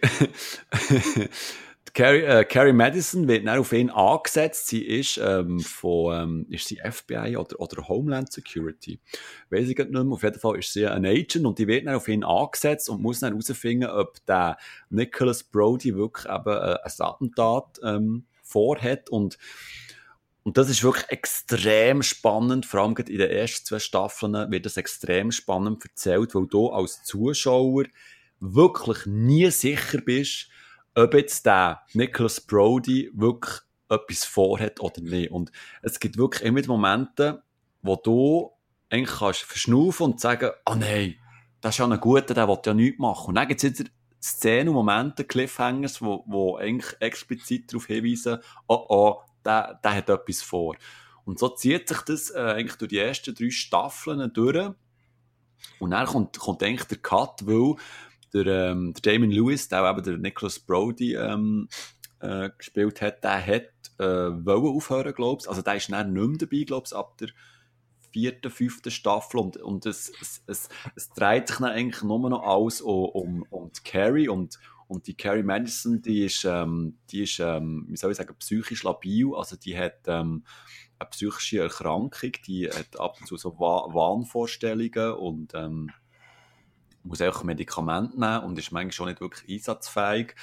Speaker 2: Carrie, äh, Carrie Madison wird dann auf ihn angesetzt. Sie ist ähm, von ähm, ist sie FBI oder, oder Homeland Security. Weiß ich nicht mehr. Auf jeden Fall ist sie ein Agent und die wird dann auf ihn angesetzt und muss dann herausfinden, ob der Nicholas Brody wirklich eben äh, ein Attentat ähm, vorhat und und das ist wirklich extrem spannend, vor allem in den ersten zwei Staffeln wird das extrem spannend erzählt, weil du als Zuschauer wirklich nie sicher bist, ob jetzt der Nicholas Brody wirklich etwas vorhat oder nicht. Und es gibt wirklich immer Momente, wo du eigentlich kannst verschnaufen und sagen, ah oh nein, das ist ja ein guter, der will ja nichts machen. Und dann gibt es jetzt Szenen und Momente, Cliffhangers, wo, wo eigentlich explizit darauf hinweisen, oh oh, der, der hat etwas vor. Und so zieht sich das äh, eigentlich durch die ersten drei Staffeln durch. Und dann kommt, kommt eigentlich der Cut, weil der, ähm, der Damon Lewis, der auch eben der Nicholas Brody ähm, äh, gespielt hat, der hat äh, wollen aufhören, glaube ich. Also der ist dann nicht mehr dabei, glaube ich, ab der vierten, fünften Staffel. Und, und es, es, es, es dreht sich dann eigentlich nur noch alles um, um, die Carrie. Und, und die Carrie Madison, die ist, ähm, die ist ähm, wie soll ich sagen, psychisch labil, also die hat ähm, eine psychische Erkrankung, die hat ab und zu so Wahnvorstellungen. Und ähm, muss auch Medikamente nehmen und ist manchmal schon nicht wirklich einsatzfähig.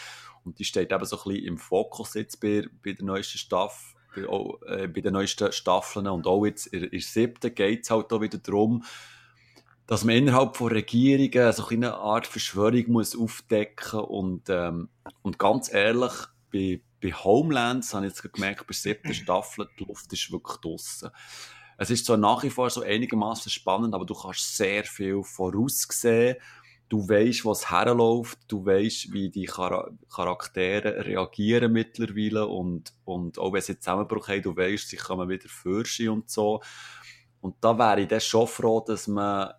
Speaker 2: Und die steht eben so ein bisschen im Fokus jetzt bei, bei der neuesten Staffel, bei, äh, bei den neuesten Staffeln. Und auch jetzt in der siebten geht es halt auch wieder darum, dass man innerhalb von Regierungen so eine Art Verschwörung muss aufdecken und, ähm, und ganz ehrlich, bei, bei Homelands habe ich jetzt gemerkt, bei der siebten Staffel, die Luft ist wirklich draussen. Es ist zwar nach wie vor so einigermaßen spannend, aber du kannst sehr viel voraussehen. Du weißt, was herläuft, du weißt, wie die Char Charaktere reagieren mittlerweile und, und auch wenn sie Zusammenbruch haben, du weißt, sie kommen wieder fürschen und so. Und da wäre ich dann schon froh, dass man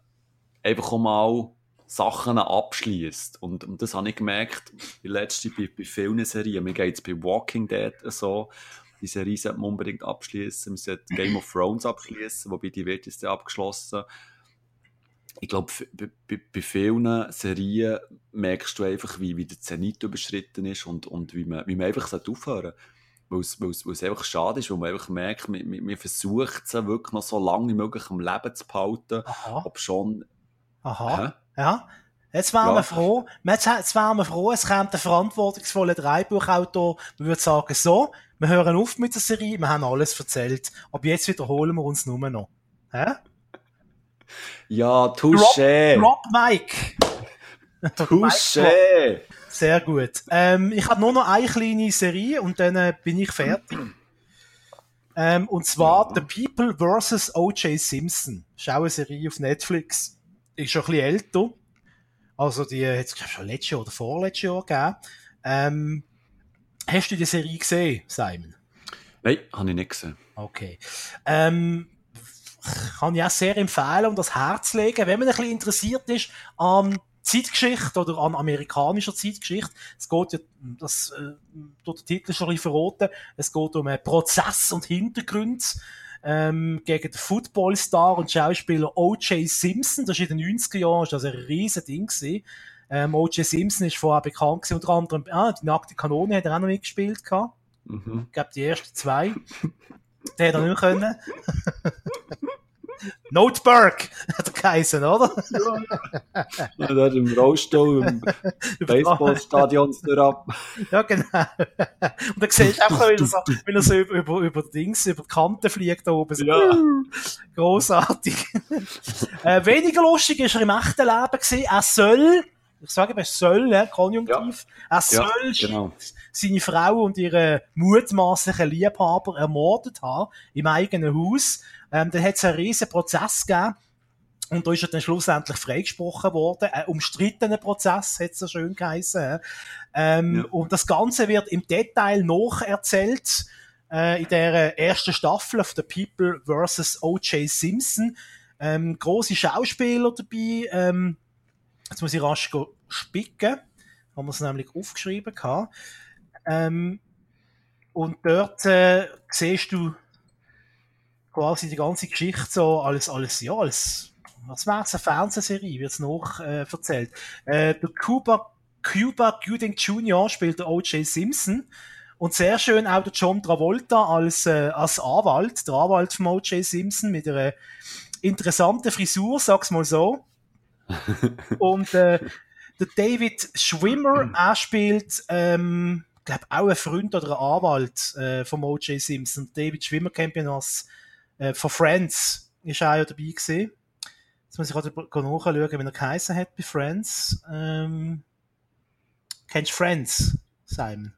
Speaker 2: einfach mal Sachen abschließt. Und, und das habe ich gemerkt, letzte bei, bei vielen Serien. Mir geht es bei Walking Dead so die Serie sollte man unbedingt abschließen. Man sollte Game of Thrones abschließen, wobei die wird jetzt abgeschlossen. Ich glaube, bei, vielen Serien merkst du einfach, wie, wie der Zenit überschritten ist und, und wie, man, wie man einfach aufhören es, weil, es, einfach schade ist, weil man einfach merkt, man, man versucht es wirklich noch so lange wie möglich am Leben zu behalten, Aha. ob schon...
Speaker 3: Aha, hä? ja. Jetzt wären ja. wir froh, jetzt, jetzt wären wir froh, es kommt ein verantwortungsvoller Dreibuchautor, man würde sagen, so, wir hören auf mit der Serie, wir haben alles erzählt. Aber jetzt wiederholen wir uns nur noch. Hä?
Speaker 2: Ja, touché.
Speaker 3: Drop, drop Mike.
Speaker 2: touché.
Speaker 3: Sehr gut. Ähm, ich habe nur noch eine kleine Serie und dann äh, bin ich fertig. Ähm, und zwar ja. The People vs. O.J. Simpson. Schau eine Serie auf Netflix. Ist schon ein bisschen älter. Also die hat es schon letztes Jahr oder vorletztes Jahr gegeben. Ähm, Hast du die Serie gesehen, Simon?
Speaker 2: Nein, habe ich nicht gesehen.
Speaker 3: Okay. Ähm, kann ich auch sehr empfehlen und das Herz legen, wenn man ein bisschen interessiert ist an Zeitgeschichte oder an amerikanischer Zeitgeschichte. Es geht ja, das äh, durch den Titel schon ein bisschen verraten, es geht um einen Prozess und Hintergrund ähm, gegen den Footballstar und Schauspieler O.J. Simpson. Das ist in den 90er Jahren das ein riesen Ding gewesen. Ähm, O.J. Simpson ist vorher bekannt gewesen, unter anderem, ah, die nackte Kanone hat er auch noch mitgespielt gehabt. Mhm. Ich glaube, die ersten zwei. Der hätte er nicht mehr können. Noteberg hat er geheißen, oder?
Speaker 2: ja. ja dort im Rollstuhl im Baseballstadion ab.
Speaker 3: Ja, genau. Und dann siehst du einfach wie er so, wie er so über, über, über, Dings, über die Kante fliegt da oben. So, ja. Großartig. äh, weniger lustig ist er im echten Leben gewesen. Er soll ich sage mal, soll, ja, Konjunktiv, ja. er soll ja, genau. seine Frau und ihre mutmaßlichen Liebhaber ermordet haben, im eigenen Haus. Ähm, dann hat es einen riesen Prozess gegeben. Und da ist er dann schlussendlich freigesprochen worden. Ein umstrittener Prozess, hat es so schön geheißen. Ähm, ja. Und das Ganze wird im Detail nacherzählt äh, in der ersten Staffel of The People vs. O.J. Simpson. Ähm, große Schauspieler dabei. Ähm, Jetzt muss ich rasch spicken. Haben wir es nämlich aufgeschrieben gehabt. Ähm, und dort äh, siehst du quasi die ganze Geschichte so alles, alles, ja, alles, was wäre es, eine Fernsehserie, wird es noch äh, erzählt. Äh, der Cuba Cuba Gooding Jr. spielt der O.J. Simpson. Und sehr schön auch der John Travolta als, äh, als Anwalt, der Anwalt von O.J. Simpson mit einer interessanten Frisur, sag's mal so. Und äh, der David Schwimmer, er spielt, ähm, glaube auch ein Freund oder ein Anwalt äh, vom O.J. Simpson. David Schwimmer kennt ihn als äh, von Friends, ist auch dabei gewesen. Jetzt muss ich gerade nachschauen, wie er geheißen hat bei Friends. Ähm, kennst du Friends, Simon?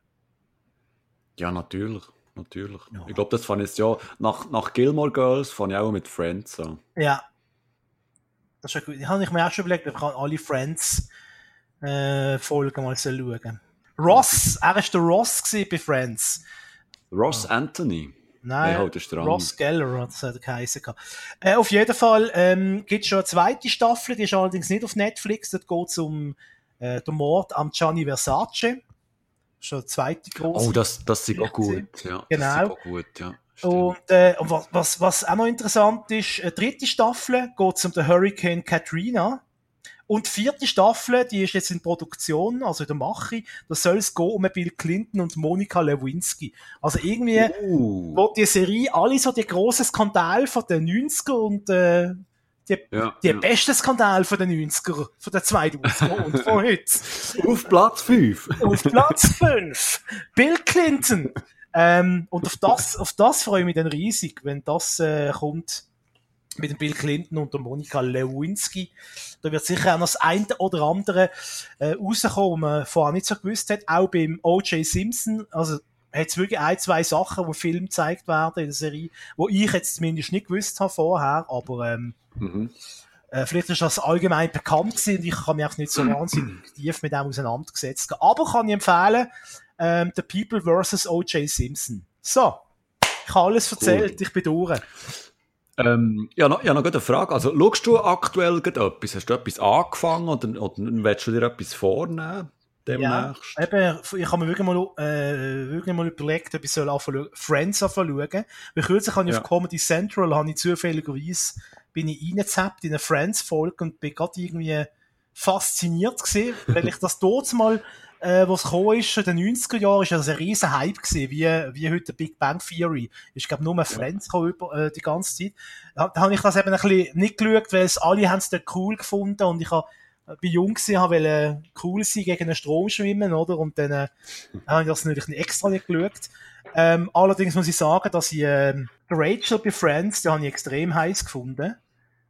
Speaker 2: Ja, natürlich. Natürlich. Ja. Ich glaube, das fand ich ja nach, nach Gilmore Girls fand ich auch mit Friends an.
Speaker 3: Ja. Das ist ja gut. Ich habe mir auch schon überlegt, ich kann alle Friends äh, Folgen mal schauen. Ross, er war der Ross bei Friends.
Speaker 2: Ross oh. Anthony.
Speaker 3: Nein, halt Ross Geller hat es geheißen. Äh, auf jeden Fall ähm, gibt es schon eine zweite Staffel, die ist allerdings nicht auf Netflix. Dort geht es um äh, den Mord am Gianni Versace. Schon eine zweite große.
Speaker 2: Oh, das, das ist auch gut. Ja,
Speaker 3: genau.
Speaker 2: Das gut, ja.
Speaker 3: Und, äh, und was, was, was auch noch interessant ist, äh, dritte Staffel geht es um den Hurricane Katrina. Und die vierte Staffel, die ist jetzt in Produktion, also in der Mache, da soll es gehen um Bill Clinton und Monika Lewinsky. Also irgendwie, uh. wo die Serie alle so die grossen Skandale von den 90er und äh, die, ja, die ja. besten Skandale von den 90er, von den 2000er und von heute.
Speaker 2: Auf Platz 5.
Speaker 3: Auf Platz 5. Bill Clinton. Ähm, und auf das, auf das freue ich mich dann riesig, wenn das äh, kommt mit dem Bill Clinton und der Monika Lewinsky. Da wird sicher auch noch das eine oder andere äh, rauskommen, was man vorher nicht so gewusst hat. Auch beim O.J. Simpson, also hat es wirklich ein, zwei Sachen, wo Film gezeigt werden in der Serie, wo ich jetzt zumindest nicht gewusst habe vorher, aber ähm, mhm. äh, vielleicht ist das allgemein bekannt gewesen und ich kann mich auch nicht so wahnsinnig tief mit dem auseinandergesetzt Aber kann ich empfehlen, ähm, The People vs. O.J. Simpson. So, ich habe alles erzählt, cool. ich bin durch.
Speaker 2: Ähm, ja, noch, ja, noch eine Frage. Also, schaust du aktuell etwas? Hast du etwas angefangen oder, oder willst du dir etwas vornehmen?
Speaker 3: Demnächst? Ja, eben, ich habe mir wirklich mal, äh, wirklich mal überlegt, ob ich soll anfangen, Friends anfangen. Weil kürzlich habe ich ja. auf Comedy Central, habe ich zufälligerweise, bin ich reingezappt in eine Friends-Folge und bin gerade irgendwie fasziniert gewesen, weil ich das dort mal äh, was gekommen ist in den 90er Jahren, ist das ein riesen Hype gewesen, wie, wie heute Big Bang Theory. Ich glaube, nur Friends ja. über, äh, die ganze Zeit. Da, da habe ich das eben ein bisschen nicht geschaut, weil es alle haben es dort cool gefunden und ich habe äh, bei jung gewesen, wollte cool sein, gegen den Strom schwimmen, oder? Und dann äh, habe ich das natürlich nicht extra nicht geschaut. Ähm, allerdings muss ich sagen, dass ich äh, Rachel bei Friends, die habe ich extrem heiß gefunden.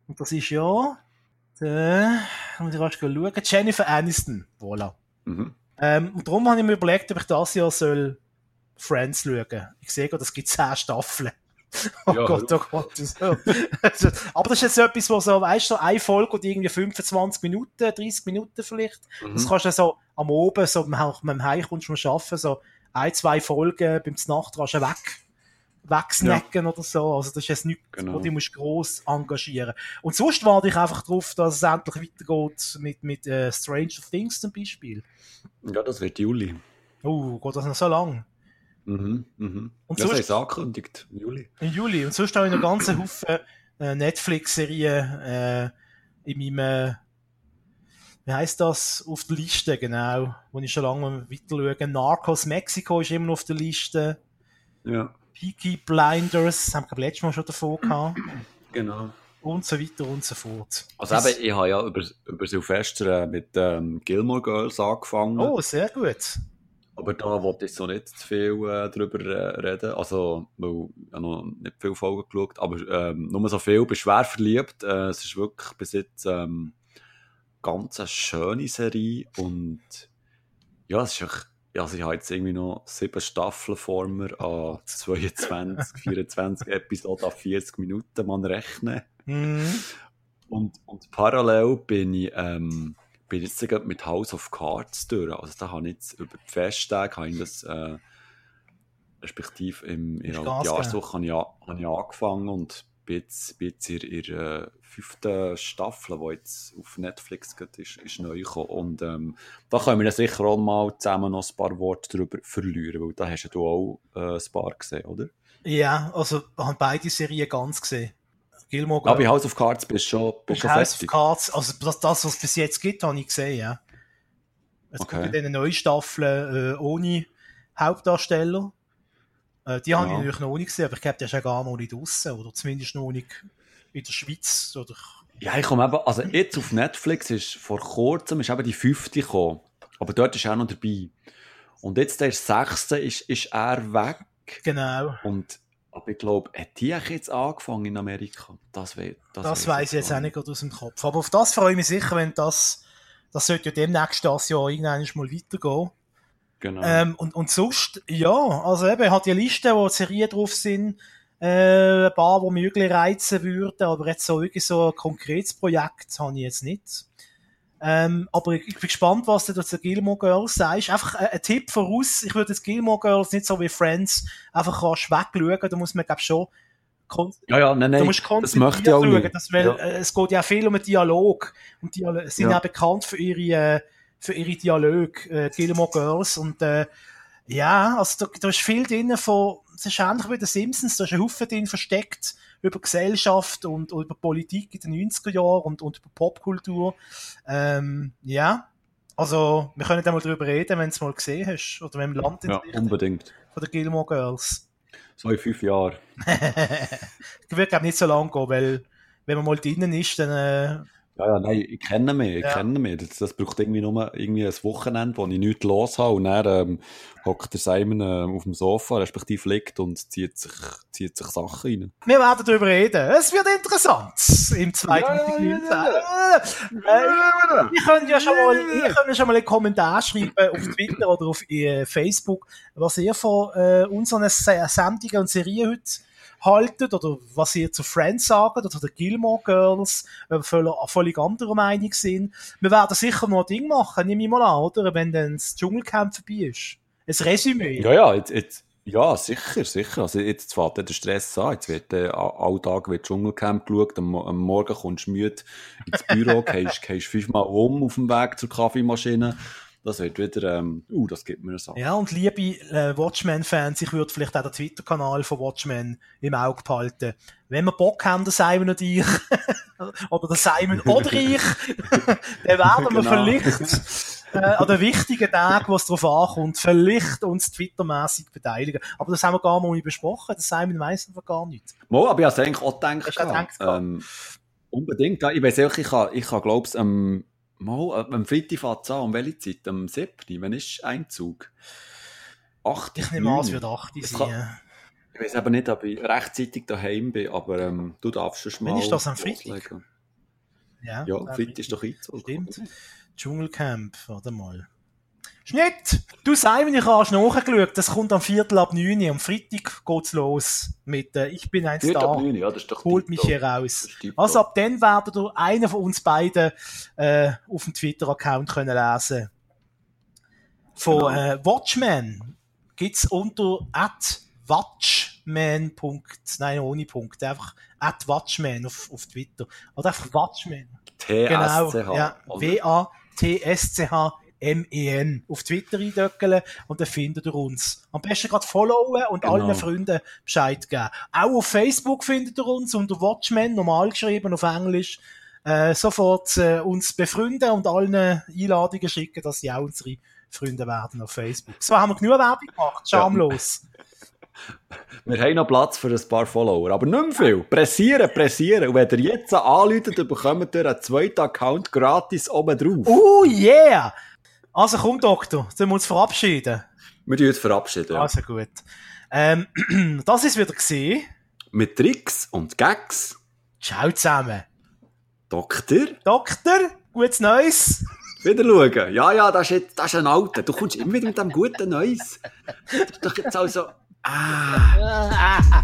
Speaker 3: Und das ist ja, äh, muss ich rasch schauen, Jennifer Aniston. Voilà. Mhm. Ähm, und darum habe ich mir überlegt, ob ich das Jahr soll Friends schauen. Ich sehe gerade, es gibt zehn Staffeln. Oh ja, Gott, oh Gott. Aber das ist jetzt etwas, wo so, weißt du, eine Folge und irgendwie 25 Minuten, 30 Minuten vielleicht. Mhm. Das kannst du so am Oben, so mit dem Heim kommst du mal arbeiten, so ein, zwei Folgen beim Nacht weg wegsnacken ja. oder so. Also das ist jetzt nichts, genau. wo du musst gross engagieren Und sonst warte ich einfach darauf, dass es endlich weitergeht mit, mit äh, Stranger Things zum Beispiel.
Speaker 2: Ja, das wird Juli.
Speaker 3: Oh, geht das noch so lang?
Speaker 2: Mhm, mhm. Und das sonst, ist angekündigt,
Speaker 3: Juli. Im Juli. Und sonst habe ich noch ganzen Haufen äh, Netflix-Serien äh, in meinem, äh, wie heißt das, auf der Liste, genau, wo ich schon lange weiter schaue. Narcos Mexico ist immer noch auf der Liste.
Speaker 2: Ja.
Speaker 3: Peaky Blinders, haben wir letztes Mal schon davon gehabt.
Speaker 2: Genau.
Speaker 3: Und so weiter und so fort.
Speaker 2: Also eben, ich habe ja über, über Silvester äh, mit ähm, Gilmore Girls angefangen.
Speaker 3: Oh, sehr gut.
Speaker 2: Aber da wollte ich so nicht zu viel äh, drüber äh, reden. Also, weil ich habe noch nicht viele Folgen geschaut, aber ähm, nur so viel. Ich bin schwer verliebt. Äh, es ist wirklich bis jetzt ähm, ganz eine schöne Serie und ja, es ist echt also ich habe jetzt irgendwie noch sieben Staffeln vor mir an 22, 24 Episoden an 40 Minuten man rechnen. Mhm. Und, und parallel bin ich, ähm, bin jetzt mit House of Cards durch. Also da habe ich jetzt über die Festtage, habe ich das, äh, respektive im, in der Jahreswoche habe ich, habe ich angefangen und bin jetzt, bin jetzt in, in der fünften Staffel, die jetzt auf Netflix ist, ist neu gekommen. Und ähm, da können wir sicher auch mal zusammen noch ein paar Worte darüber verlieren, weil da hast du auch äh, ein paar gesehen, oder?
Speaker 3: Ja, also wir haben beide Serien ganz gesehen.
Speaker 2: Gilmore Aber bei House of Cards bist du schon, bist schon
Speaker 3: House of Cards, also das, das, was es bis jetzt gibt, habe ich gesehen, ja. Es
Speaker 2: Okay.
Speaker 3: gibt in neuen Staffeln äh, ohne Hauptdarsteller. Äh, die habe ich
Speaker 2: Ja.
Speaker 3: natürlich noch nicht gesehen, aber ich glaube, der ist ja gar noch nicht draussen. Oder zumindest noch nicht in der Schweiz. Oder
Speaker 2: Ja, ich komme eben, also jetzt auf Netflix ist vor kurzem ist eben die fünfte gekommen. Aber dort ist er auch noch dabei. Und jetzt der sechste ist, ist er weg.
Speaker 3: genau.
Speaker 2: Und, aber ich glaube, hat die jetzt angefangen in Amerika? Das, we das,
Speaker 3: Das weiß ich jetzt auch nicht aus dem Kopf. Aber auf das freue ich mich sicher, wenn das, das sollte ja demnächst das Jahr irgendwann mal weitergehen.
Speaker 2: Genau.
Speaker 3: Ähm, und, und sonst, ja, also eben, hat die Liste, wo Serien drauf sind, äh, ein paar, die mich wirklich reizen würden, aber jetzt so wirklich so ein konkretes Projekt habe ich jetzt nicht. Ähm, aber ich, ich bin gespannt, was du zu Gilmore Girls sagst. Einfach ein, ein Tipp voraus, ich würde jetzt Gilmore Girls nicht so wie Friends einfach kannst wegschauen, da muss man, glaube schon kon-
Speaker 2: ja, ja, nein,
Speaker 3: Du
Speaker 2: nein,
Speaker 3: musst
Speaker 2: das möchte ich auch
Speaker 3: schauen,
Speaker 2: nicht.
Speaker 3: das, weil,
Speaker 2: Ja.
Speaker 3: äh, es geht ja viel um einen Dialog. Und die sind
Speaker 2: Ja.
Speaker 3: ja bekannt für ihre, äh, für ihre Dialoge, äh, Gilmore Girls. Und äh, ja, also da, da ist viel drin von, es ist ähnlich wie The Simpsons, da ist ein Haufen drin versteckt über Gesellschaft und, und über Politik in den 90er Jahren und, und über Popkultur. Ähm, ja, also wir können da mal drüber reden, wenn du es mal gesehen hast. Oder wenn im Land in
Speaker 2: Ja, unbedingt.
Speaker 3: von der Gilmore Girls.
Speaker 2: So in fünf Jahren.
Speaker 3: Ich würde glaube nicht so lange gehen, weil wenn man mal drinnen ist, dann äh,
Speaker 2: Ja, ja, nein, ich kenne mich, ich
Speaker 3: Ja.
Speaker 2: kenne mich. Das, das braucht irgendwie nur irgendwie ein Wochenende, wo ich nichts los habe und dann ähm, hockt der Simon ähm, auf dem Sofa, respektive liegt und zieht sich, zieht sich Sachen rein.
Speaker 3: wir werden darüber reden. Es wird interessant im 2019. Äh, ihr könnt ja schon mal, ihr könnt ja schon mal einen Kommentar schreiben auf Twitter oder auf äh, Facebook, was ihr von äh, unseren Se- Sendungen und Serien heute haltet oder was ihr zu Friends sagt oder zu den Gilmore Girls, äh, völlig, völlig anderer Meinung sind. Wir werden sicher noch ein Ding machen, nehme ich mal an, oder? Wenn dann das Dschungelcamp vorbei ist. Ein Resümee.
Speaker 2: Ja, ja, jetzt, jetzt, ja, sicher, sicher. Also jetzt fängt der Stress an. Jetzt wird äh, alltag wird Dschungelcamp geschaut, am, am Morgen kommst du müde ins Büro, gehst, gehst fünfmal um auf dem Weg zur Kaffeemaschine. Das wird wieder, ähm, uh, das gibt mir eine Sache.
Speaker 3: Ja, und liebe äh, Watchmen-Fans, ich würde vielleicht auch den Twitter-Kanal von Watchmen im Auge behalten. Wenn wir Bock haben, der Simon und ich, oder der Simon oder ich, dann werden wir
Speaker 2: Genau.
Speaker 3: vielleicht äh, an den wichtigen Tagen, wo es darauf ankommt, vielleicht uns Twitter-mässig beteiligen. Aber das haben wir gar noch nicht besprochen. Der Simon weiss einfach gar nicht.
Speaker 2: Mo, aber ich habe es eigentlich auch gedacht.
Speaker 3: Auch
Speaker 2: ähm, unbedingt. Ja, ich weiß auch, ich habe, ich habe glaube ich, am, mal, äh, am Freitag fährt es an. Um welche Zeit? Am 7. Wann ist Einzug? 8.
Speaker 3: Ich nehme an, es wird 8
Speaker 2: Es
Speaker 3: sein.
Speaker 2: kann- Ich weiß aber nicht, ob ich rechtzeitig daheim bin, aber ähm, du darfst schon
Speaker 3: Wann
Speaker 2: mal.
Speaker 3: ist das, am Freitag? Ja,
Speaker 2: Ja,
Speaker 3: äh,
Speaker 2: Freitag ist doch Einzug.
Speaker 3: Stimmt. Dschungelcamp, warte mal. Schnitt! Du Simon, ich habe nachgeschaut, das kommt am Viertel ab 9 Uhr. Am Freitag geht's los mit äh, Ich bin ein
Speaker 2: ab
Speaker 3: Star.
Speaker 2: neun, ja, das ist doch
Speaker 3: Holt mich hier raus. Also ab dann werdet ihr einen von uns beiden äh, auf dem Twitter-Account können lesen. Von
Speaker 2: Genau.
Speaker 3: äh, Watchmen gibt's unter at watchman. Nein, ohne Punkt. Einfach at watchman auf, auf Twitter. Oder einfach watchman. Genau,
Speaker 2: TSCH.
Speaker 3: ja.
Speaker 2: oder?
Speaker 3: W-A-T-S-C-H-M-E-N. Auf Twitter eindöckeln und dann findet ihr uns. Am besten gerade followen und
Speaker 2: Genau.
Speaker 3: allen Freunden Bescheid geben. Auch auf Facebook findet ihr uns unter Watchmen, normal geschrieben auf Englisch. Äh, sofort äh, uns befreunden und allen Einladungen schicken, dass sie auch unsere Freunde werden auf Facebook. So haben wir genug Werbung gemacht, schamlos.
Speaker 2: Wir haben noch Platz für ein paar Follower, aber nicht mehr viel. Pressieren, pressieren. Und wenn ihr jetzt anläutet, dann bekommt ihr einen zweiten Account gratis oben drauf.
Speaker 3: Oh yeah! Also komm, Doktor, sollen wir uns verabschieden?
Speaker 2: Wir tun uns verabschieden. Ja.
Speaker 3: Also gut. Ähm, das ist wieder gesehen.
Speaker 2: Mit Tricks und Gags.
Speaker 3: Ciao zusammen.
Speaker 2: Doktor,
Speaker 3: Doktor, gutes Neues.
Speaker 2: wieder schauen. Ja, ja, das ist, jetzt, das ist ein alter. Du kommst immer wieder mit dem guten Neues. Das ist doch jetzt also... Ah.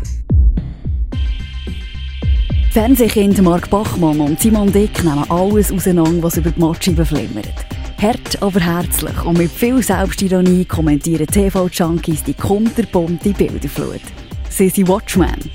Speaker 1: Fernsehkind Mark Bachmann und Simon Dick nehmen alles auseinander, was über die Matscheibe flimmert. Hart, aber herzlich und mit viel Selbstironie kommentieren TV-Junkies die kunterbunte Bilderflut. Sie sind Watchmen.